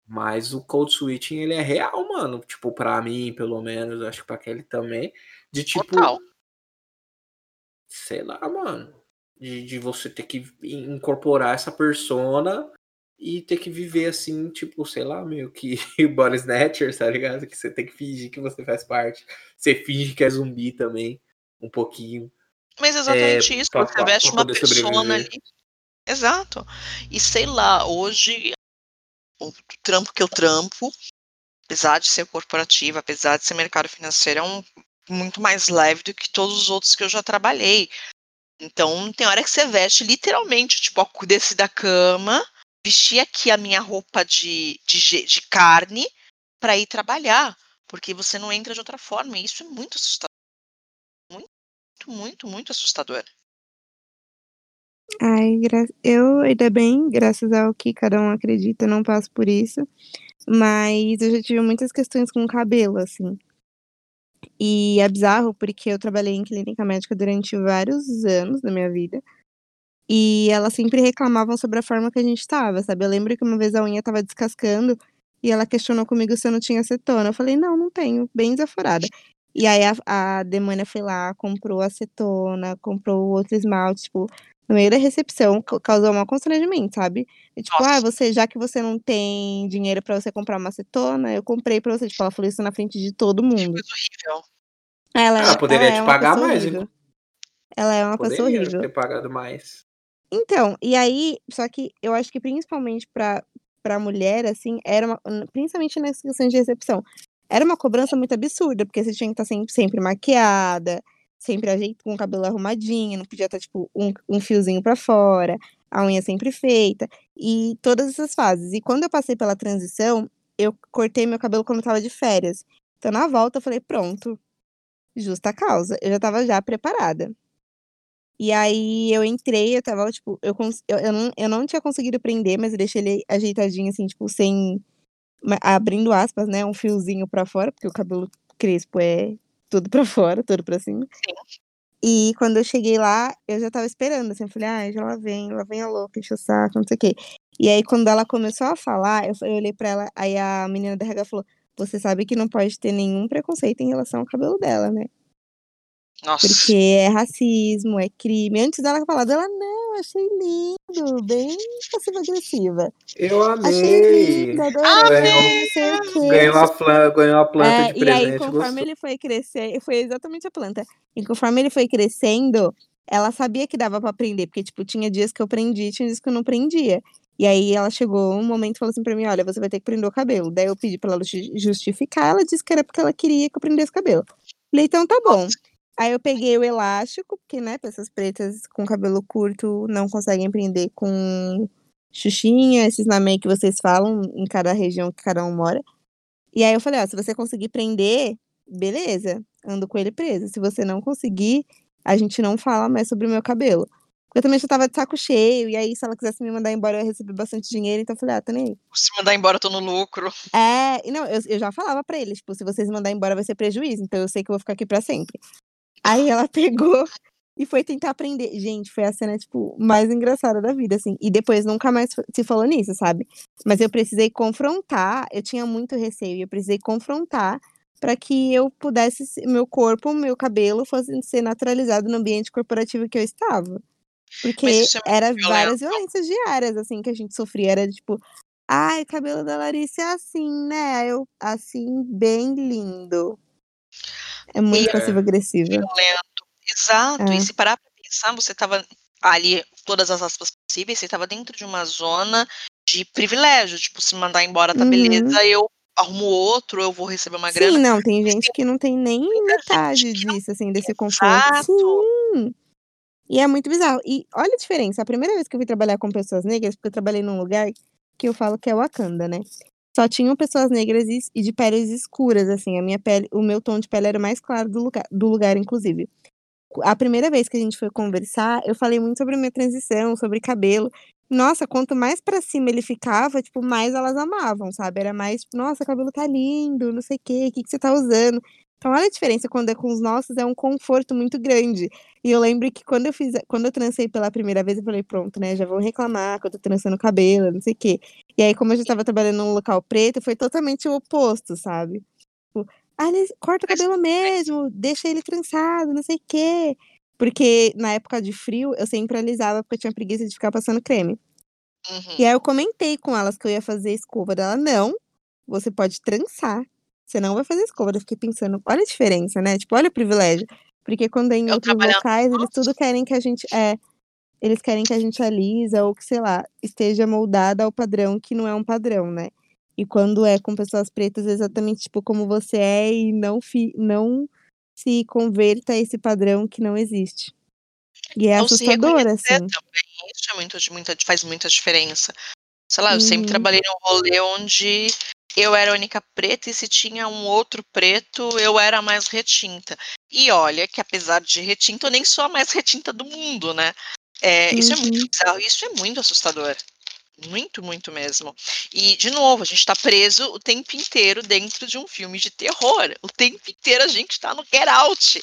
Mas o code switching, ele é real, mano. Tipo, pra mim, pelo menos, acho que pra Kelly também. De tipo, Total. sei lá, mano. De, de você ter que incorporar essa persona e ter que viver assim, tipo, sei lá, meio que body snatcher, tá ligado? Que você tem que fingir que você faz parte. Você finge que é zumbi também, um pouquinho. Mas é exatamente isso, pra- você veste uma persona sobreviver. ali. Exato. E sei lá, hoje o trampo que eu trampo, apesar de ser corporativo, apesar de ser mercado financeiro, é um muito mais leve do que todos os outros que eu já trabalhei. Então, tem hora que você veste literalmente, tipo, ó, desci da cama, vestir aqui a minha roupa de, de, de carne para ir trabalhar, porque você não entra de outra forma. E isso é muito assustador. Muito, muito, muito assustador. Ai, eu ainda bem, graças ao que cada um acredita, não passo por isso, mas eu já tive muitas questões com o cabelo, assim. E é bizarro, porque eu trabalhei em clínica médica durante vários anos da minha vida, e elas sempre reclamavam sobre a forma que a gente estava, sabe. Eu lembro que uma vez a unha estava descascando, e ela questionou comigo se eu não tinha acetona, eu falei: "Não, não tenho", bem desaforada. E aí a a demônia foi lá, comprou acetona, comprou outro esmalte, tipo, no meio da recepção, ca causou maior constrangimento, sabe. E tipo: "Ah, Nossa. você já que você não tem dinheiro pra você comprar uma acetona, eu comprei pra você", tipo, ela falou isso na frente de todo Que mundo. coisa horrível. Ela Ela é poderia ela é te uma pagar pessoa mais, horrível. Ela é uma pessoa Poderia horrível. ter pagado mais. Então, e aí só que eu acho que principalmente pra pra mulher, assim, era uma principalmente nessa questão de recepção, era uma cobrança muito absurda, porque você tinha que estar sempre sempre maquiada, sempre ajei com o cabelo arrumadinho, não podia estar, tipo, um um fiozinho pra fora, a unha sempre feita, e todas essas fases. E quando eu passei pela transição, eu cortei meu cabelo quando eu estava de férias. Então na volta eu falei: "Pronto, justa causa", eu já estava já preparada. E aí eu entrei, eu estava, tipo, eu eu eu não eu não tinha conseguido prender, mas eu deixei ele ajeitadinho, assim, tipo, sem abrindo aspas, né, um fiozinho pra fora, porque o cabelo crespo é tudo pra fora, tudo pra cima. Sim. E quando eu cheguei lá, eu já estava esperando, assim, eu falei: "Ai, já lá vem, lá vem a louca encher o saco, não sei o quê". E aí quando ela começou a falar, eu eu olhei pra ela, aí a menina da RH falou: "Você sabe que não pode ter nenhum preconceito em relação ao cabelo dela, né". Nossa. Porque é racismo, é crime. Antes dela falar dela: "Não, achei lindo", bem passiva-agressiva. Eu "Achei amei. lindo, adorei, Ganhou o quê". ganhou a flan ganhou a planta É, de e aí presente, conforme gostou. ele foi crescer foi exatamente a planta. E conforme ele foi crescendo, ela sabia que dava pra prender, porque, tipo, tinha dias que eu prendi, tinha dias que eu não prendia. E aí ela chegou um momento e falou assim pra mim: "Olha, você vai ter que prender o cabelo". Daí eu pedi pra ela ju justificar, ela disse que era porque ela queria que eu prendesse o cabelo. Falei: "Então tá bom". Nossa. Aí eu peguei o elástico, porque, né, pessoas pretas com cabelo curto não conseguem prender com xuxinha, esses namê que vocês falam em cada região que cada um mora. E aí eu falei: "Ó, se você conseguir prender, beleza, ando com ele preso, se você não conseguir, a gente não fala mais sobre o meu cabelo". Eu também já estava de saco cheio, e aí se ela quisesse me mandar embora eu ia receber bastante dinheiro, então eu falei: "Ah, tô nem aí". Se mandar embora eu tô no lucro. É, e não, eu eu já falava pra eles, tipo: "Se vocês me mandar embora vai ser prejuízo, então eu sei que eu vou ficar aqui pra sempre". Aí ela pegou e foi tentar aprender. Gente, foi a cena, tipo, mais engraçada da vida, assim. E depois nunca mais se falou nisso, sabe? Mas eu precisei confrontar, eu tinha muito receio, e eu precisei confrontar para que eu pudesse, meu corpo, meu cabelo fosse ser naturalizado no ambiente corporativo que eu estava. Porque é era várias violências diárias, assim, que a gente sofria. Era tipo, ai, o cabelo da Larissa é assim, né? Eu, assim, bem lindo. É muito passivo-agressivo. Violento. Exato. É. E se parar pra pensar, você tava ali, todas as aspas possíveis, você tava dentro de uma zona de privilégio. Tipo, se mandar embora, tá Uhum. beleza, eu arrumo outro, eu vou receber uma Sim, grana. não, tem gente que não tem nem metade disso, assim, desse conforto. Sim. E é muito bizarro. E olha a diferença. A primeira vez que eu fui trabalhar com pessoas negras, porque eu trabalhei num lugar que eu falo que é Wakanda, né? Só tinham pessoas negras e, de peles escuras, assim. A minha pele, o meu tom de pele era mais claro do lugar, do lugar, inclusive. A primeira vez que a gente foi conversar, eu falei muito sobre a minha transição, sobre cabelo. Nossa, quanto mais pra cima ele ficava, tipo, mais elas amavam, sabe? Era mais, tipo, nossa, cabelo tá lindo, não sei o quê, o que, que você tá usando? Então, olha a diferença quando é com os nossos, é um conforto muito grande. E eu lembro que quando eu fiz, quando eu transei pela primeira vez, eu falei, pronto, né? Já vão reclamar que eu tô trançando o cabelo, não sei o quê. E aí, como eu já tava trabalhando num local preto, foi totalmente o oposto, sabe? Tipo, ah, corta o cabelo mesmo, deixa ele trançado, não sei o quê. Porque na época de frio, eu sempre alisava porque eu tinha preguiça de ficar passando creme. Uhum. E aí eu comentei com elas que eu ia fazer escova dela. Não, você pode trançar. Você não vai fazer escova. Eu fiquei pensando, olha a diferença, né? Tipo, olha o privilégio. Porque quando é em Eu outros locais, eles tudo querem que a gente. É, eles querem que a gente alisa ou que, sei lá, esteja moldada ao padrão que não é um padrão, né? E quando é com pessoas pretas, é exatamente tipo como você é e não, fi, não se converta a esse padrão que não existe. E é se assustador, assim. também, isso é muito, muita, faz muita diferença. Sei lá, eu sempre Uhum. trabalhei num rolê onde eu era a única preta e se tinha um outro preto, eu era a mais retinta. E olha que apesar de retinta, eu nem sou a mais retinta do mundo, né? É, Isso é muito Uhum. bizarro, isso é muito assustador. Muito, muito mesmo. E, de novo, a gente tá preso o tempo inteiro dentro de um filme de terror. O tempo inteiro a gente tá no Get Out.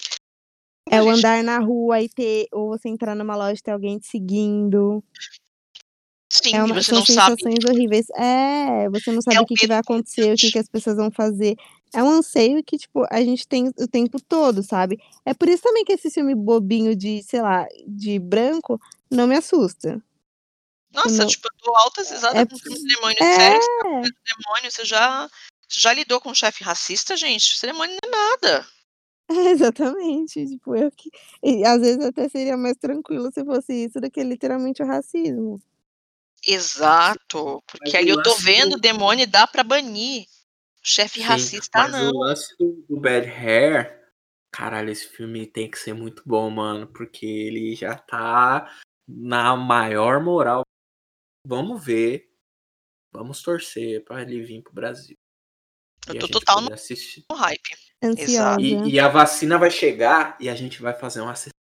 É o gente- andar na rua e ter, ou você entrar numa loja e ter alguém te seguindo. Sim, É uma, você são não sabe sensações horríveis. É, você não sabe o o que, que vai acontecer, o que, que as pessoas vão fazer. É um anseio que, tipo, a gente tem o tempo todo, sabe? É por isso também que esse filme bobinho de, sei lá, de branco não me assusta. Nossa, não- tipo, eu dou altas risadas É- com filme de demônio é. sério. Você tá demônio, você já, você já lidou com um chefe racista, gente? Esse demônio não é nada. É, exatamente. Tipo, eu que. E às vezes até seria mais tranquilo se fosse isso do que literalmente o racismo. Exato. Porque Mas aí o eu tô vendo do- o demônio e dá pra banir. Chefe Sim, racista, mas não. o lance do, do Bad Hair, caralho, esse filme tem que ser muito bom, mano, porque ele já tá na maior moral. Vamos ver, vamos torcer pra ele vir pro Brasil. Eu E tô total assistir. no hype. Ansiosa. E, e a vacina vai chegar e a gente vai fazer uma sessão.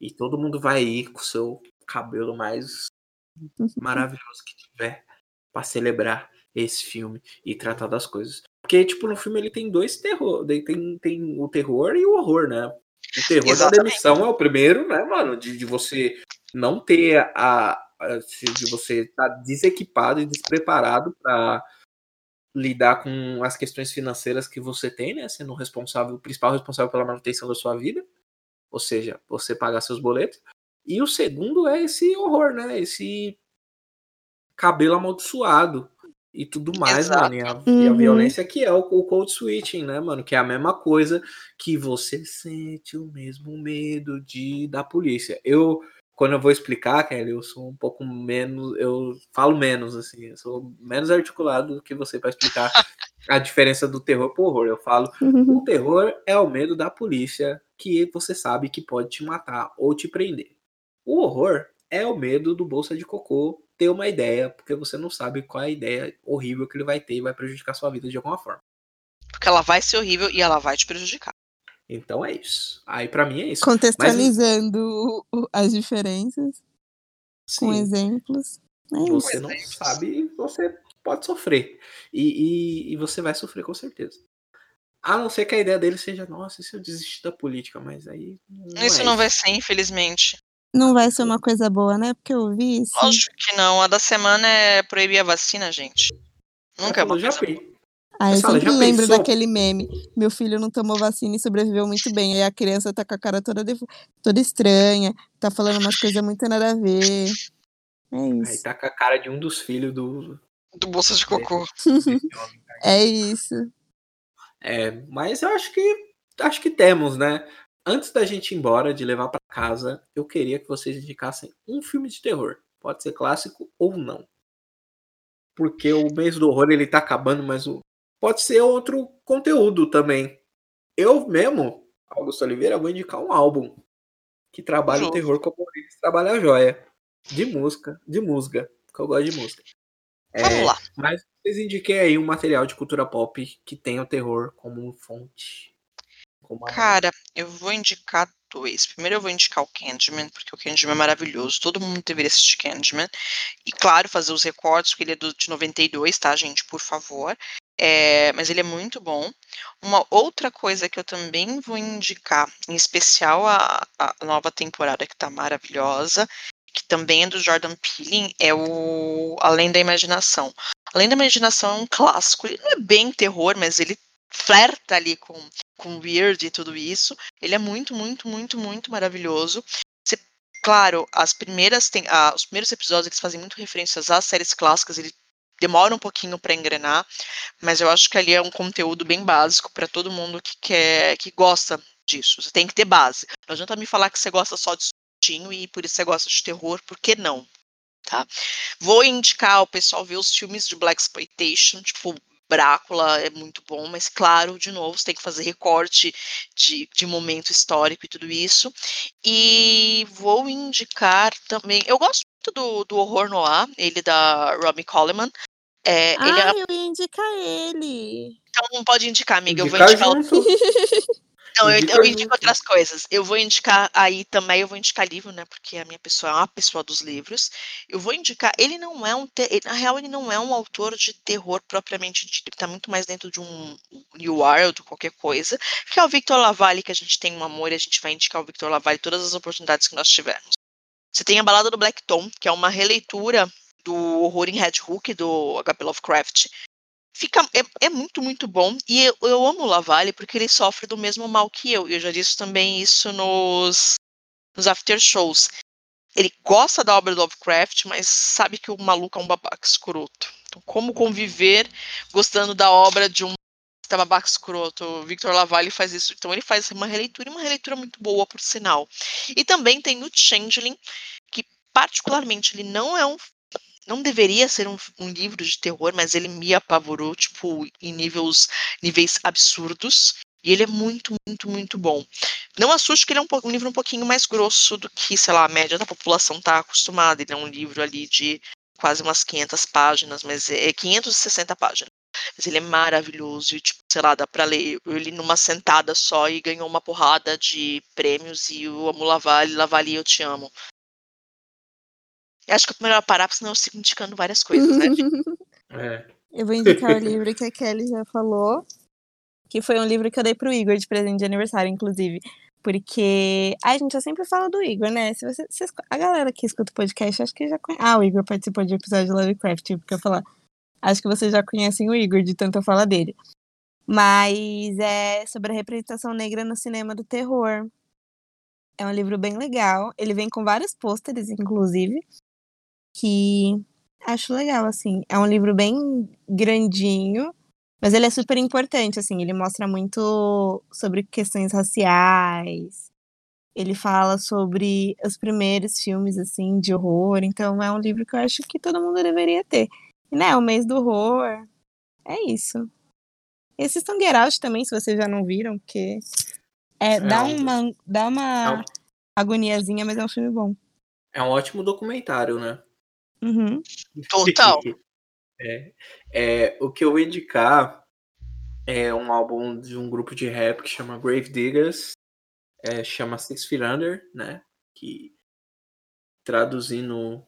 E todo mundo vai ir com o seu cabelo mais maravilhoso que tiver pra celebrar esse filme e tratar das coisas. Porque, tipo, no filme ele tem dois terror. Tem, tem o terror e o horror, né? O terror da Exatamente. demissão é o primeiro, né, mano? De, de você não ter a. a- de você estar desequipado e despreparado para lidar com as questões financeiras que você tem, né? Sendo o responsável, o principal responsável pela manutenção da sua vida. Ou seja, você pagar seus boletos. E o segundo é esse horror, né? Esse cabelo amaldiçoado e tudo mais, Exato. mano. E a, e a Uhum. violência que é o, o code switching, né, mano? Que é a mesma coisa que você sente o mesmo medo de da polícia. Eu, quando eu vou explicar, Kelly, eu sou um pouco menos, eu falo menos, assim, eu sou menos articulado do que você para explicar a diferença do terror pro horror. Eu falo, o terror é o medo da polícia que você sabe que pode te matar ou te prender. O horror é o medo do bolsa de cocô ter uma ideia, porque você não sabe qual é a ideia horrível que ele vai ter e vai prejudicar sua vida de alguma forma. Porque ela vai ser horrível e ela vai te prejudicar. Então é isso. Aí pra mim é isso. Contextualizando o- as diferenças com Sim, exemplos. É isso. você não sabe, você pode sofrer. E, e, e você vai sofrer com certeza. A não ser que a ideia dele seja, nossa, se eu desistir da política, mas aí. Não Isso é não vai ser, infelizmente. Não vai ser uma coisa boa, né? Porque eu vi isso. Lógico que não. A da semana é proibir a vacina, gente. Nunca é uma coisa pe- Ah, eu sempre lembro pensou? daquele meme. Meu filho não tomou vacina e sobreviveu muito bem. Aí a criança tá com a cara toda, def- toda estranha, tá falando umas coisas muito nada a ver. É Aí isso. tá com a cara de um dos filhos do. do bolsa de cocô. homem. É isso. É, mas eu acho que acho que temos, né? Antes da gente ir embora, de levar pra casa, eu queria que vocês indicassem um filme de terror. Pode ser clássico ou não. Porque o mês do horror ele tá acabando, mas o... pode ser outro conteúdo também. Eu mesmo, Augusto Oliveira, vou indicar um álbum que trabalha o terror como eles trabalham a joia. De música, de música, que eu gosto de música. É, Vamos lá. mas vocês indiquem aí um material de cultura pop que tenha o terror como fonte. Como Cara, eu vou indicar dois. Primeiro eu vou indicar o Candyman, porque o Candyman é maravilhoso. Todo mundo deveria assistir Candyman. E claro, fazer os recortes, porque ele é do, de 92, tá, gente? Por favor. É, mas ele é muito bom. Uma outra coisa que eu também vou indicar, em especial a, a nova temporada que tá maravilhosa, que também é do Jordan Peele, é o Além da Imaginação. Além da Imaginação é um clássico. Ele não é bem terror, mas ele flerta ali com, com weird e tudo isso. Ele é muito, muito, muito, muito maravilhoso. Claro, as primeiras tem, ah, os primeiros episódios eles fazem muito referências às séries clássicas, ele demora um pouquinho para engrenar, mas eu acho que ali é um conteúdo bem básico para todo mundo que quer, que gosta disso. Você tem que ter base. Não adianta me falar que você gosta só de sustinho e por isso você gosta de terror, por que não? Tá? Vou indicar o pessoal ver os filmes de Black Exploitation, tipo Drácula é muito bom, mas claro, de novo, você tem que fazer recorte de, de momento histórico e tudo isso. E vou indicar também. Eu gosto muito do, do horror noir, ele da Robbie Coleman. É, ele é, Ah, eu ia indicar ele. então não pode indicar, amiga. Eu vou Indicar indicar o junto. Não, eu, eu indico outras coisas. Eu vou indicar aí também, eu vou indicar livro, né? Porque a minha pessoa é uma pessoa dos livros. Eu vou indicar, ele não é um, ele- na real, ele não é um autor de terror propriamente dito, ele tá muito mais dentro de um New World, qualquer coisa, que é o Victor Lavalle, que a gente tem um amor e a gente vai indicar o Victor Lavalle todas as oportunidades que nós tivermos. Você tem a Balada do Black Tom, que é uma releitura do Horror em Red Hook, do H.P. Lovecraft, fica é, é muito muito bom. E eu, eu amo o Lavalle porque ele sofre do mesmo mal que eu eu já disse também isso nos nos after shows. Ele gosta da obra do Lovecraft mas sabe que o maluco é um babaca escroto. Então como conviver gostando da obra de um babaca escroto? O Victor Lavalle faz isso. Então ele faz uma releitura e uma releitura muito boa por sinal. E também tem o Changeling que particularmente ele não é um não deveria ser um, um livro de terror, mas ele me apavorou, tipo, em níveis, níveis absurdos. E ele é muito, muito, muito bom. Não assuste que ele é um, um livro um pouquinho mais grosso do que, sei lá, a média da população está acostumada. Ele é um livro ali de quase umas 500 páginas, mas é 560 páginas. Mas ele é maravilhoso e, tipo, sei lá, dá pra ler ele numa sentada só e ganhou uma porrada de prêmios e eu amo Lavalle, Lavalle, eu te amo. Eu acho que é melhor parar, porque senão eu sigo indicando várias coisas, né? É. Eu vou indicar o livro que a Kelly já falou, que foi um livro que eu dei pro Igor de presente de aniversário, inclusive. Porque ai, a gente já sempre fala do Igor, né? Se você, vocês- a galera que escuta o podcast, acho que já conhece. Ah, o Igor participou de um episódio de Lovecraft, porque eu falar. Acho que vocês já conhecem o Igor, de tanto eu falar dele. Mas é sobre a representação negra no cinema do terror. É um livro bem legal. Ele vem com vários pôsteres, inclusive, que acho legal, assim. É um livro bem grandinho, mas ele é super importante, assim. Ele mostra muito sobre questões raciais. Ele fala sobre os primeiros filmes, assim, de horror. Então, é um livro que eu acho que todo mundo deveria ter. E, né, o mês do horror. É isso. E assistam Get Out também, se vocês já não viram, porque é, dá um- uma, dá É uma um, agoniazinha, mas é um filme bom. é um ótimo documentário, né? Uhum. Total. É, é, o que eu vou indicar é um álbum de um grupo de rap que chama Grave Diggers, é, chama Six Feet Under, né? Que traduzindo,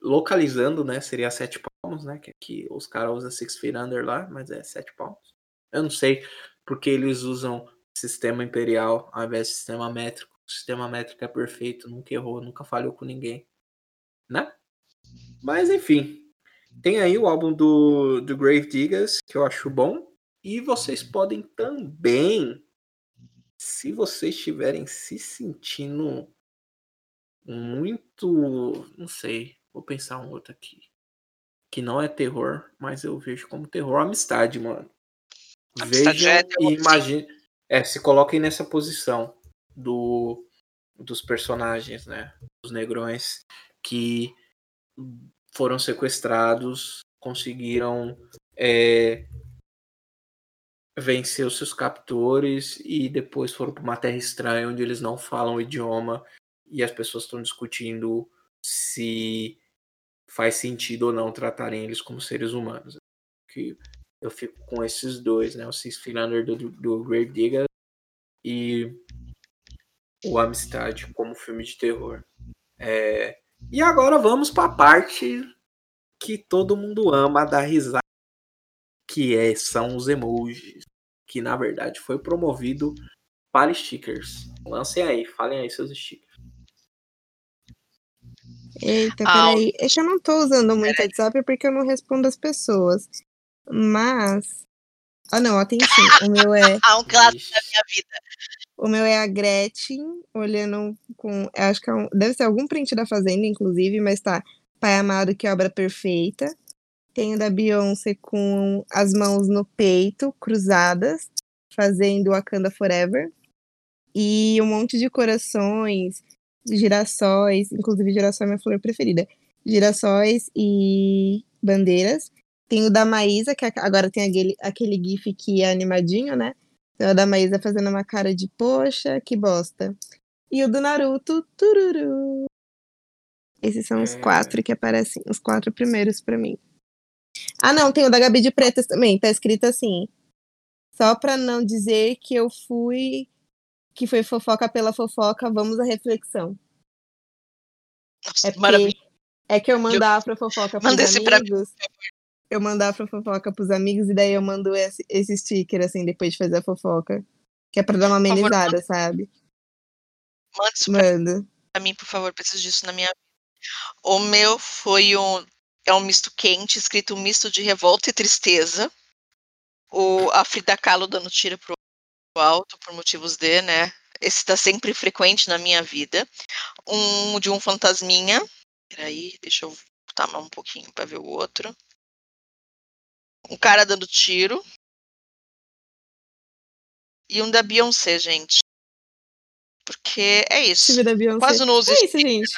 localizando, né? Seria Sete Palmos, né? Que aqui os caras usam Six Feet Under lá, mas é Sete Palmos. Eu não sei. porque eles usam sistema imperial ao invés de sistema métrico. O sistema métrico é perfeito, nunca errou, nunca falhou com ninguém, né? Mas enfim, tem aí o álbum do, do Grave Diggers, que eu acho bom. E vocês podem também, se vocês estiverem se sentindo muito. Não sei, vou pensar um outro aqui. Que não é terror, mas eu vejo como terror amistade, mano. Amistade Vejam é e imaginem. É, se coloquem nessa posição do dos personagens, né? Os negrões que foram sequestrados, conseguiram é, vencer os seus captores e depois foram para uma terra estranha onde eles não falam o idioma e as pessoas estão discutindo se faz sentido ou não tratarem eles como seres humanos. Que eu fico com esses dois, né? O Six Philander do, do Grave Digger e o Amistade como filme de terror. É, E agora vamos para a parte que todo mundo ama dar risada, que é, são os emojis, que na verdade foi promovido para stickers. Lancem aí, falem aí seus stickers. Eita, Ah, peraí. Que eu não tô usando muito WhatsApp porque eu não respondo as pessoas. Mas. Ah, não, ó, tem sim. O meu é. Ah, um clássico da minha vida. O meu é a Gretchen, olhando com. Acho que é um- deve ser algum print da Fazenda, inclusive, mas tá. Pai Amado, que obra perfeita. Tem o da Beyoncé com as mãos no peito, cruzadas, fazendo Wakanda Forever. E um monte de corações, girassóis, inclusive girassol é minha flor preferida. Girassóis e bandeiras. Tem o da Maísa, que agora tem aquele, aquele gif que é animadinho, né? Então, o da Maísa fazendo uma cara de poxa, que bosta. E o do Naruto, tururu. Esses são os É. quatro que aparecem, os quatro primeiros pra mim. Ah, não, tem o da Gabi de Pretas também, tá escrito assim. Só pra não dizer que eu fui, que foi fofoca pela fofoca, vamos à reflexão. Nossa, É maravilhoso. é que eu mandava pra fofoca pros Manda esse pra mim. Eu mandava pra fofoca pros amigos e daí eu mando esse, esse sticker, assim, depois de fazer a fofoca. Que é pra dar uma Por favor, amenizada, sabe? Manda isso pra Mando. mim, por favor. Preciso disso na minha vida. O meu foi um. É um misto quente, escrito um misto de revolta e tristeza. O, a Frida Kahlo dando tiro pro alto por motivos de, né? Esse tá sempre frequente na minha vida. Um de um fantasminha. Peraí, deixa eu botar mais um pouquinho pra ver o outro. Um cara dando tiro. E um da Beyoncé, gente. Porque é isso. Quase não uso É isso, gente.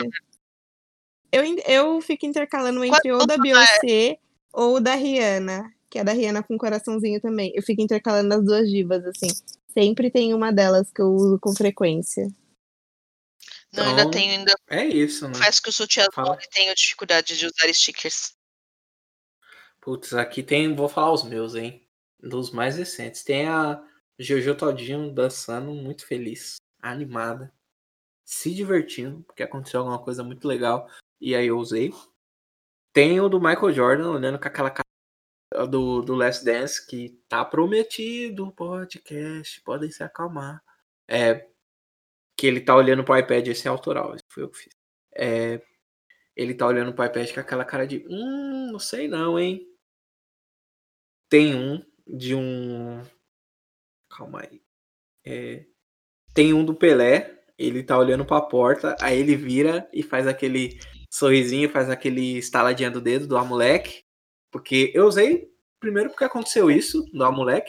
Eu, in- eu fico intercalando Quase entre ou não da é. Beyoncé ou da Rihanna. Que é da Rihanna com coraçãozinho também. Eu fico intercalando as duas divas, assim. Sempre tem uma delas que eu uso com frequência. Não, ainda Então, tenho, ainda É isso, né? confesso que eu sou tia Fala. e tenho dificuldade de usar stickers. Putz, aqui tem, vou falar os meus, hein? Dos mais recentes. Tem a Jojo Todinho dançando, muito feliz, animada, se divertindo, porque aconteceu alguma coisa muito legal e aí eu usei. Tem o do Michael Jordan olhando com aquela cara do, do Last Dance que tá prometido podcast, podem se acalmar. É, que ele tá olhando pro iPad, esse é autoral, esse foi eu que fiz. É, ele tá olhando pro iPad com aquela cara de, hum, não sei não, hein? Tem um de um. Calma aí. É, Tem um do Pelé. Ele tá olhando pra porta. Aí ele vira e faz aquele sorrisinho, faz aquele estaladinha do dedo do Amulek. Porque eu usei, primeiro, porque aconteceu isso do Amulek.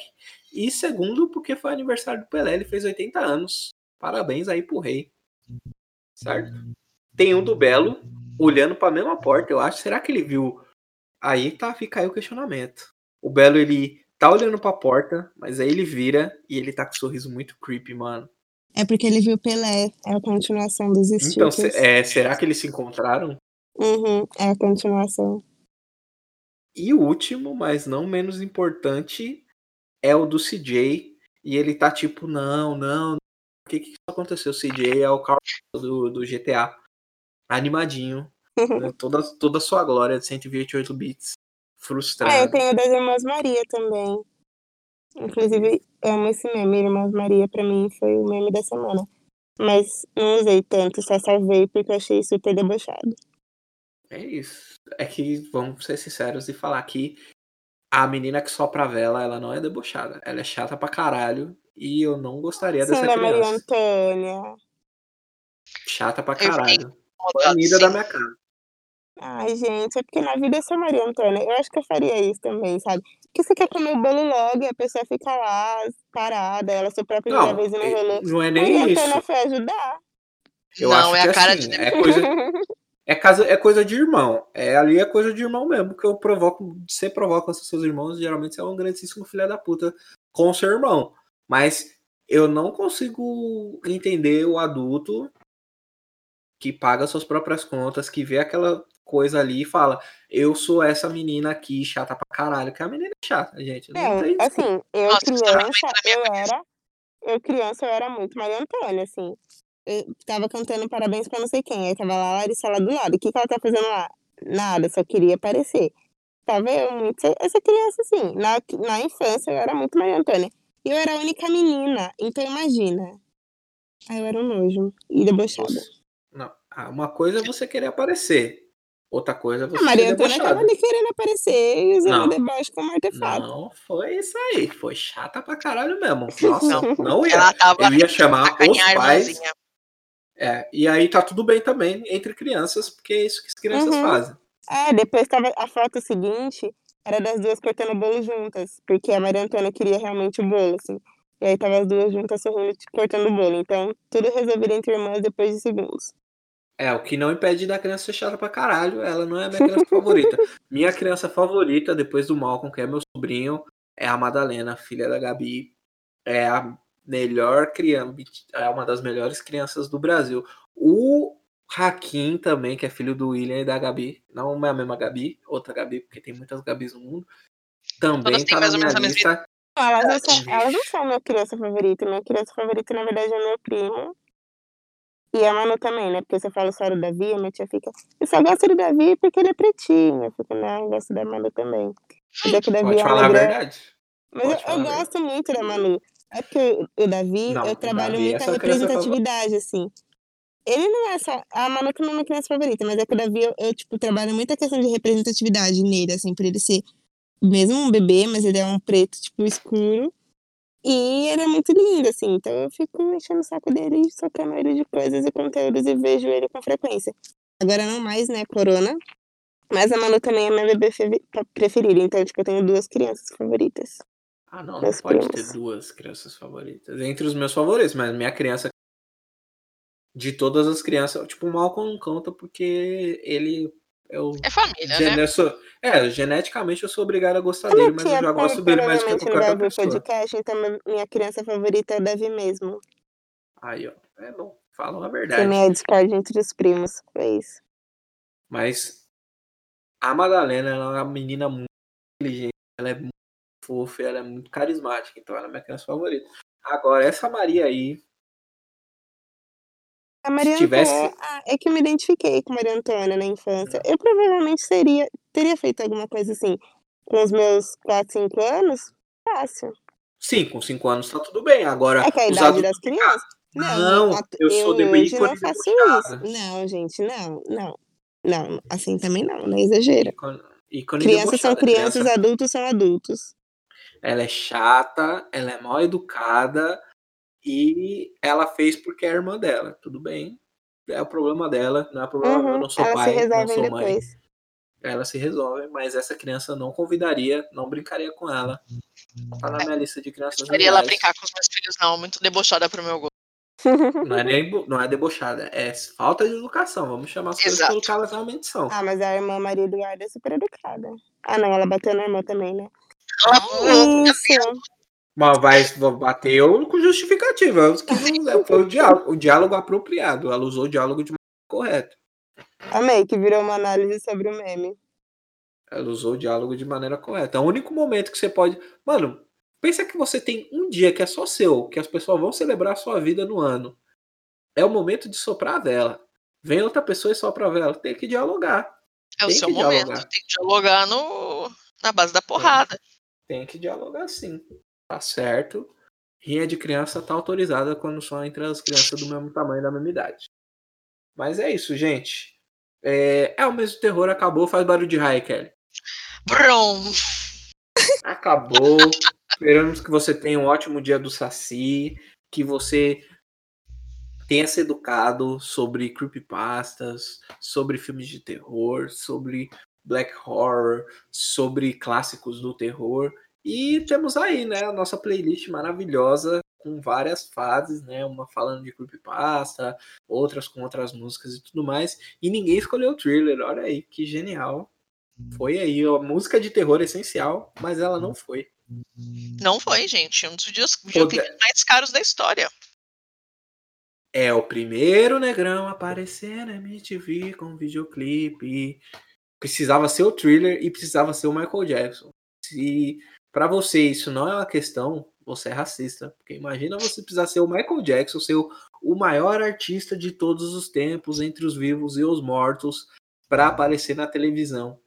E segundo, porque foi aniversário do Pelé. Ele fez 80 anos. Parabéns aí pro rei. Certo? Tem um do Belo olhando pra mesma porta, eu acho. Será que ele viu? Aí tá, fica aí o questionamento. O Belo, ele tá olhando pra porta, mas aí ele vira e ele tá com um sorriso muito creepy, mano. É porque ele viu Pelé. É a continuação dos Então, stickers. se- é, será que eles se encontraram? Uhum, é a continuação. E o último, mas não menos importante, é o do CJ. E ele tá tipo, não, não. O que que aconteceu? O CJ é o Carl do, do GTA. Animadinho. né? Toda, toda a sua glória de 128 bits. Frustrado. eu tenho das Irmãs Maria também. Inclusive, amo esse meme, Irmãos Maria, pra mim foi o meme da semana. Mas não usei tanto, só salvei porque eu achei super debochado. É isso. É que, vamos ser sinceros e falar que a menina que sopra a vela, ela não é debochada. Ela é chata pra caralho. E eu não gostaria Sim, dessa da Maria criança. Antônia. Chata pra caralho. Banida sim. da minha cara. Ai, gente, é porque na vida eu sou Maria Antônia. Eu acho que eu faria isso também, sabe? Porque você quer comer o bolo logo e a pessoa fica lá, parada, ela soprou a primeira Não, vez e não é- rolou. não é Maria nem isso. Antônia foi ajudar. Eu não, acho é que a cara assim, de é coisa, é, casa, é coisa de irmão. É, ali é coisa de irmão mesmo, que eu provoco, você provoca os seus irmãos, geralmente você é um grandíssimo filho da puta com o seu irmão. Mas eu não consigo entender o adulto que paga suas próprias contas, que vê aquela coisa ali e fala, eu sou essa menina aqui, chata pra caralho, que a menina é chata, gente. Não Não, tem assim, eu Nossa, também criança, eu era. Eu criança, eu era muito Maria Antônia, assim. Eu tava cantando parabéns pra não sei quem. Aí tava lá a Larissa lá do lado. O que, que ela tá fazendo lá? Nada, só queria aparecer. Tava eu muito. Essa criança, assim, na, na infância eu era muito Maria Antônia. E eu era a única menina. Então imagina. Aí eu era um nojo. E debochada. Não, ah, uma coisa é você querer aparecer, outra coisa é você A Maria Antônia tava ali querendo aparecer e usando Não. o deboche como artefato. Não, foi isso aí. Foi chata pra caralho mesmo. Nossa, não, ia. Ela tava Eu ia chamar os pais. irmãzinha. É, e aí tá tudo bem também entre crianças, porque é isso que as crianças Uhum. fazem. É, depois tava a foto seguinte, era das duas cortando o bolo juntas, porque a Maria Antônia queria realmente o bolo, assim. E aí tava as duas juntas sorrindo, cortando o bolo. Então, tudo resolvido entre irmãs depois de segundos. É, o que não impede da criança ser chata pra caralho. Ela não é a minha criança favorita. Minha criança favorita, depois do Malcolm, que é meu sobrinho, é a Madalena, filha da Gabi. É a melhor criança, é uma das melhores crianças do Brasil. O Hakim também, que é filho do William e da Gabi. Não é a mesma Gabi, outra Gabi, porque tem muitas Gabis no mundo. Também tá na mais ou minha menos a mesma lista. Elas, não são, Vixe. elas não são minha criança favorita. Minha criança favorita, na verdade, é meu primo. E a Manu também, né? Porque você fala só do Davi, a minha tia fica. Eu só gosto do Davi porque ele é pretinho. Eu fico, não, eu gosto da Manu também. Mas é que o Davi Pode é falar a verdade. Mas eu, eu a gosto muito da Manu. É porque o- Davi, Não, eu trabalho Davi é muito a sua criança representatividade, assim. Ele não é só. A Manu que não é minha criança favorita, mas é que o Davi, eu, eu, tipo, trabalho muito a questão de representatividade nele, assim, por ele ser mesmo um bebê, mas ele é um preto, tipo, escuro. E ele é muito lindo, assim. Então eu fico enchendo o saco dele e socando ele de coisas e conteúdos e vejo ele com frequência. Agora não mais, né, Corona. Mas a Manu também é minha bebê fe- preferida. Então, tipo, eu tenho duas crianças favoritas. Ah, não, não pode primos. ter duas crianças favoritas. Entre os meus favoritos, mas minha criança. De todas as crianças, tipo, o Malcolm não conta porque ele. Eu, É família, né? gene- sou- é, geneticamente eu sou obrigado a gostar dele, mas eu já pro- gosto dele mais do que qualquer outra pessoa. podcast, então minha- criança favorita é o Davi mesmo. Aí, ó. É bom, falam a verdade. nem a Discord entre os primos. Foi isso. Mas a Madalena ela é uma menina muito inteligente, ela é muito fofa, ela é muito carismática, então ela é minha criança favorita. Agora, essa Maria aí, A Maria tivesse- Antônia, ah, é que eu me identifiquei com Maria Antônia na infância. Eu provavelmente seria, teria feito alguma coisa assim com os meus 4, 5 anos. Fácil. sim, com 5 anos tá tudo bem. Agora, É que a idade das crianças. Não, atu- eu sou de hoje não faço debochada. isso. Não, gente, não, não. Não, assim também não, não exagera. ícone, ícone Crianças são crianças, Criança, adultos são adultos. ela é chata, ela é mal educada e ela fez porque é a irmã dela. Tudo bem. É o problema dela, não é problema meu. Eu Uhum, não sou pai, não sou mãe. depois. Ela se resolve, mas essa criança não convidaria, não brincaria com ela. Tá na minha lista de crianças Deixaria ela legais. brincar com os meus filhos, não. Muito debochada pro meu gosto. Não é nem não é debochada, é falta de educação. Vamos chamar as coisas Exato. pelo que elas realmente são. Ah, mas a irmã Maria Eduarda é super educada. Ah, não, ela bateu na irmã também, né? Ela. Isso. Mas vai, bateu com justificativa. Foi o diálogo, o diálogo apropriado. Ela usou o diálogo de maneira correta. Amei, que virou uma análise sobre o meme. Ela usou o diálogo de maneira correta. É o único momento que você pode. Mano, pensa que você tem um dia que é só seu, que as pessoas vão celebrar a sua vida no ano. É o momento de soprar a vela. Vem outra pessoa e sopra a vela. Tem que dialogar. É o Tem seu momento. dialogar. Tem que dialogar no... na base da porrada. Tem que dialogar sim. Tá certo. Rinha de criança tá autorizada quando só entre as crianças do mesmo tamanho da mesma idade. Mas é isso, gente. É, é o mesmo terror, acabou. Faz barulho de raio, Kelly. Brum. Acabou. Esperamos que você tenha um ótimo dia do Saci. Que você tenha se educado sobre creepypastas, sobre filmes de terror, sobre black horror, sobre clássicos do terror. E temos aí, né, a nossa playlist maravilhosa com várias fases, né? Uma falando de creepypasta, outras com outras músicas e tudo mais. E ninguém escolheu o thriller. Olha aí, que genial. Foi aí, a música de terror essencial, mas ela não foi. Não foi, gente. Um dos videoclipes mais caros da história. É o primeiro negrão a aparecer na MTV com videoclipe. Precisava ser o thriller e precisava ser o Michael Jackson. Se para você isso não é uma questão, você é racista. Porque imagina você precisar ser o Michael Jackson, ser o, o maior artista de todos os tempos, entre os vivos e os mortos, para aparecer na televisão.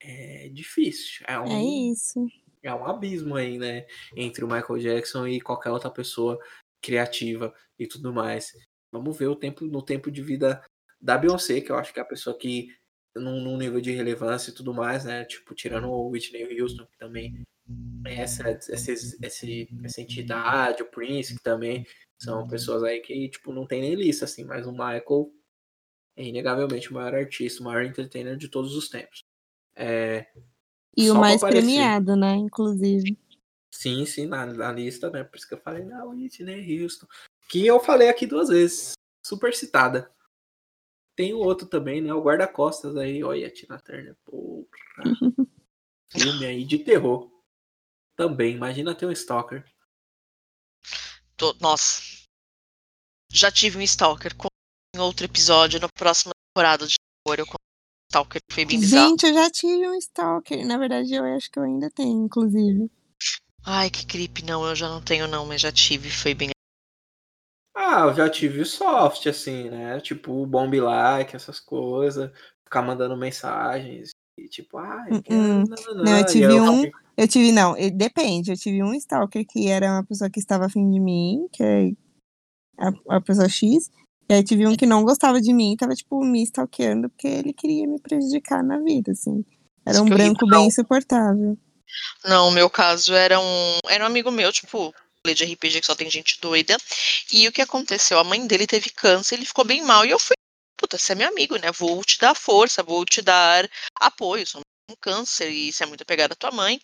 É difícil. É, um, É isso. é um abismo aí, né? Entre o Michael Jackson e qualquer outra pessoa criativa e tudo mais. Vamos ver o tempo no tempo de vida da Beyoncé, que eu acho que é a pessoa que num, num nível de relevância e tudo mais, né? Tipo, tirando o Whitney Houston, que também é essa, essa, essa, essa entidade, o Prince, que também são pessoas aí que, tipo, não tem nem lista, assim, mas o Michael é inegavelmente o maior artista, o maior entertainer de todos os tempos. É, E o mais aparecer. premiado, né? Inclusive. Sim, sim, na, na lista, né? Por isso que eu falei da Whitney Houston. Que eu falei aqui duas vezes. Super citada. Tem o outro também, né? O Guarda-Costas aí. Olha, Tina Turner. Porra. Filme aí de terror. Também. Imagina ter um Stalker. Tô- nossa. Já tive um Stalker com em outro episódio, na próxima temporada de terror. Eu com um Stalker foi bem bizarro. Gente, eu já tive um stalker. Na verdade, eu acho que eu ainda tenho, inclusive. Ai, que creepy. Não, eu já não tenho, não, mas já tive. Foi bem. Ah, eu já tive o soft, assim, né? Tipo, o bomb like, essas coisas. Ficar mandando mensagens. E tipo, ah, eu quero. Hum, nananã, não, eu e tive eu um- Eu tive, não, depende. Eu tive um stalker que era uma pessoa que estava afim de mim, que é a, a pessoa X. E aí tive um que não gostava de mim e tava, tipo, me stalkeando porque ele queria me prejudicar na vida, assim. Era um branco bem insuportável. Não, o meu caso era um, era um amigo meu, tipo, de RPG que só tem gente doida. E o que aconteceu? A mãe dele teve câncer, ele ficou bem mal. E eu fui, puta, você é meu amigo, né? Vou te dar força, vou te dar apoio. Sou um câncer e você é muito apegado à tua mãe.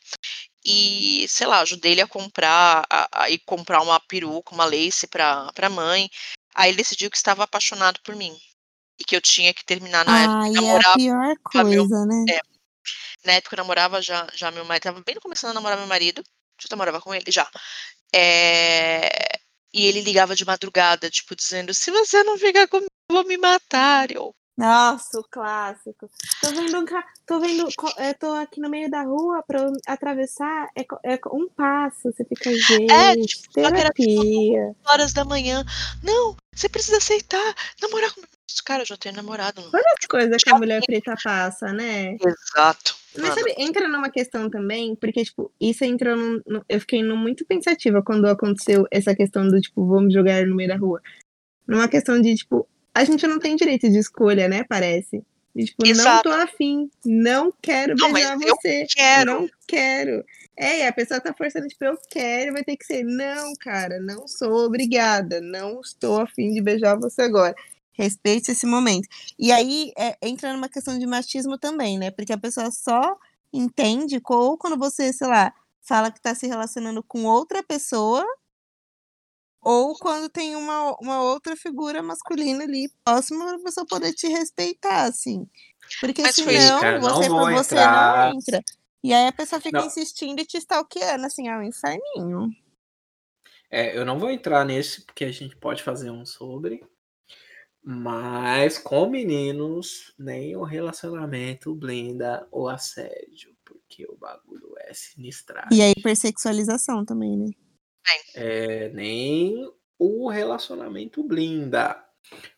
E, sei lá, ajudei ele a comprar, a, a ir comprar uma peruca, uma lace pra, pra mãe. Aí ele decidiu que estava apaixonado por mim. E que eu tinha que terminar na época. Ai, é a pior Ah, meu- coisa, né? é. Na época eu namorava já, já meu marido, tava bem começando a namorar meu marido, já namorava com ele, já. É, E ele ligava de madrugada, tipo, dizendo, se você não ficar comigo, eu vou me matar. Eu, Nossa, o clássico. Tô vendo um ca... tô vendo, eu tô aqui no meio da rua pra eu atravessar, é, é um passo, você fica, gente, É, tipo, tipo terapia. horas da manhã. Não, você precisa aceitar, namorar comigo. Cara, eu já tenho namorado. Olha as coisas que a mulher preta passa, né? Exato. Mas sabe, entra numa questão também, porque, tipo, isso entrou num, Eu fiquei num- muito pensativa quando aconteceu essa questão do, tipo, vamos jogar no meio da rua. Numa questão de, tipo, a gente não tem direito de escolha, né? Parece. De, tipo, não Exato. tô afim, não quero Não, beijar você. Quero. Não quero. É, e a pessoa tá forçando, tipo, eu quero, vai ter que ser. Não, cara, não sou obrigada. Não estou afim de beijar você agora. Respeite esse momento. E aí é, entra numa questão de machismo também, né? Porque a pessoa só entende ou quando você, sei lá, fala que tá se relacionando com outra pessoa, ou quando tem uma, uma outra figura masculina ali próxima pra pessoa poder te respeitar, assim. Porque Mas senão cara, não você por você entrar. não entra. E aí a pessoa fica Não. insistindo e te stalkeando, assim, é um inferninho. É, eu não vou entrar nesse, porque a gente pode fazer um sobre. Mas com meninos, nem o relacionamento blinda o assédio. Porque o bagulho é sinistrado. E a hipersexualização também, né? É, nem o relacionamento blinda.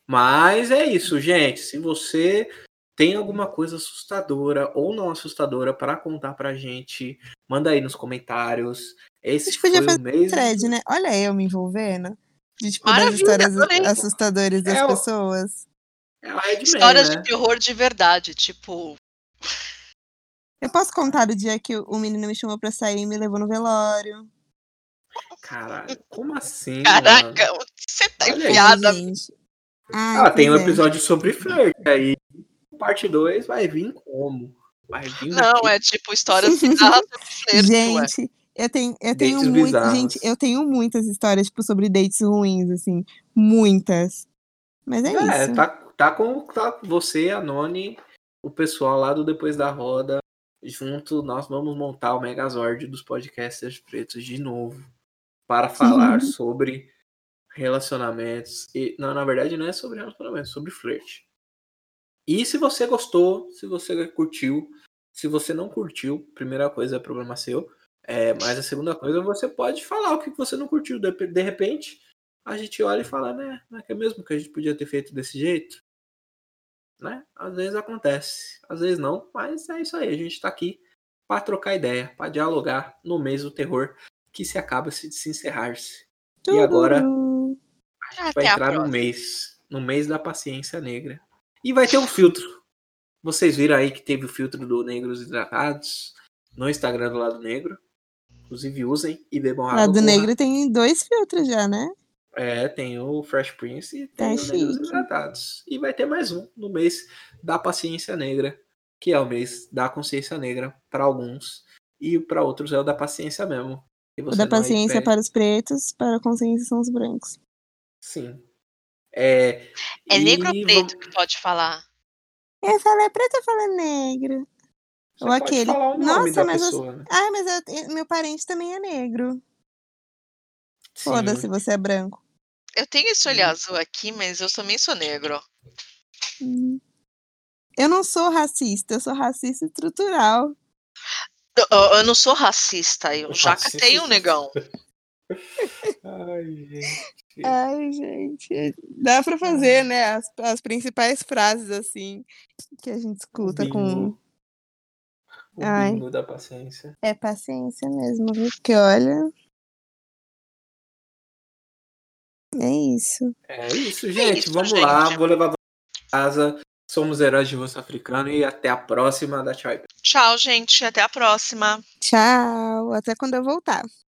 Mas é isso, gente. Se você tem alguma coisa assustadora ou não assustadora para contar pra gente, manda aí nos comentários. Esse A gente podia foi fazer o mês. thread, né? Olha eu me envolvendo. De, tipo, das histórias adorei. assustadoras das É pessoas. É o Redman, Histórias né? de terror de verdade, tipo. Eu posso contar o dia que o menino me chamou pra sair e me levou no velório. Caralho, como assim? mano? Caraca, onde você tá Olha aí, enfiada? Gente. Ai, Ah, tem um é. episódio sobre flerte. Aí, parte 2 vai vir como? Vai vir Não, daqui. é tipo histórias bizarras sobre flerte, ué. Eu tenho, eu tenho muito, gente, eu tenho muitas histórias tipo sobre dates ruins assim, muitas. Mas é, É, isso. tá, tá com tá você, a Noni, o pessoal lá do Depois da Roda. Junto, nós vamos montar o Megazord dos podcasters pretos de novo. Para falar sobre relacionamentos. E, não, na verdade, não é sobre relacionamentos, é sobre flerte. E se você gostou, se você curtiu, se você não curtiu, primeira coisa é problema seu. É, mas a segunda coisa, você pode falar o que você não curtiu. De, repente, a gente olha e fala, né? Não é que é mesmo que a gente podia ter feito desse jeito? Né? Às vezes acontece, às vezes não, mas é isso aí. A gente tá aqui para trocar ideia, para dialogar no mês do terror que se acaba de se encerrar-se. E agora Tururu. vai Até a entrar no mês, no mês da paciência negra. E vai ter um filtro. Vocês viram aí que teve o filtro do Negros Hidratados no Instagram do Lado Negro. Inclusive usem e bebam água. Lado Negro tem dois filtros já, né? É, tem o Fresh Prince e tem Tá o. Hidratados. E vai ter mais um no mês da paciência negra, que é o mês da consciência negra para alguns. E para outros é o da paciência mesmo. E O você da aí paciência para os pretos, para a consciência são os brancos. Sim. É, É negro ou preto vamos- que pode falar? Eu falei preto, eu falei negro. Você Ou pode aquele. falar o nome Nossa, da mas você- pessoa, né? Ah, mas eu- meu parente também é negro. Foda-se, você é branco. Eu tenho esse olho azul aqui, mas eu também sou negro. Hum. Eu não sou racista, eu sou racista estrutural. Eu, eu- eu não sou racista, eu já catei um negão. Ai, gente. Ai, gente. Dá pra fazer, né? As, as principais frases, assim, que a gente escuta com. O Ai. bingo da paciência. É paciência mesmo, viu? Porque olha. É isso. É isso, gente. isso, Vamos gente. lá. Vou levar pra casa. Somos heróis de rosto africano e até a próxima da Tchau. Tchau, gente. Até a próxima. Tchau. Até quando eu voltar.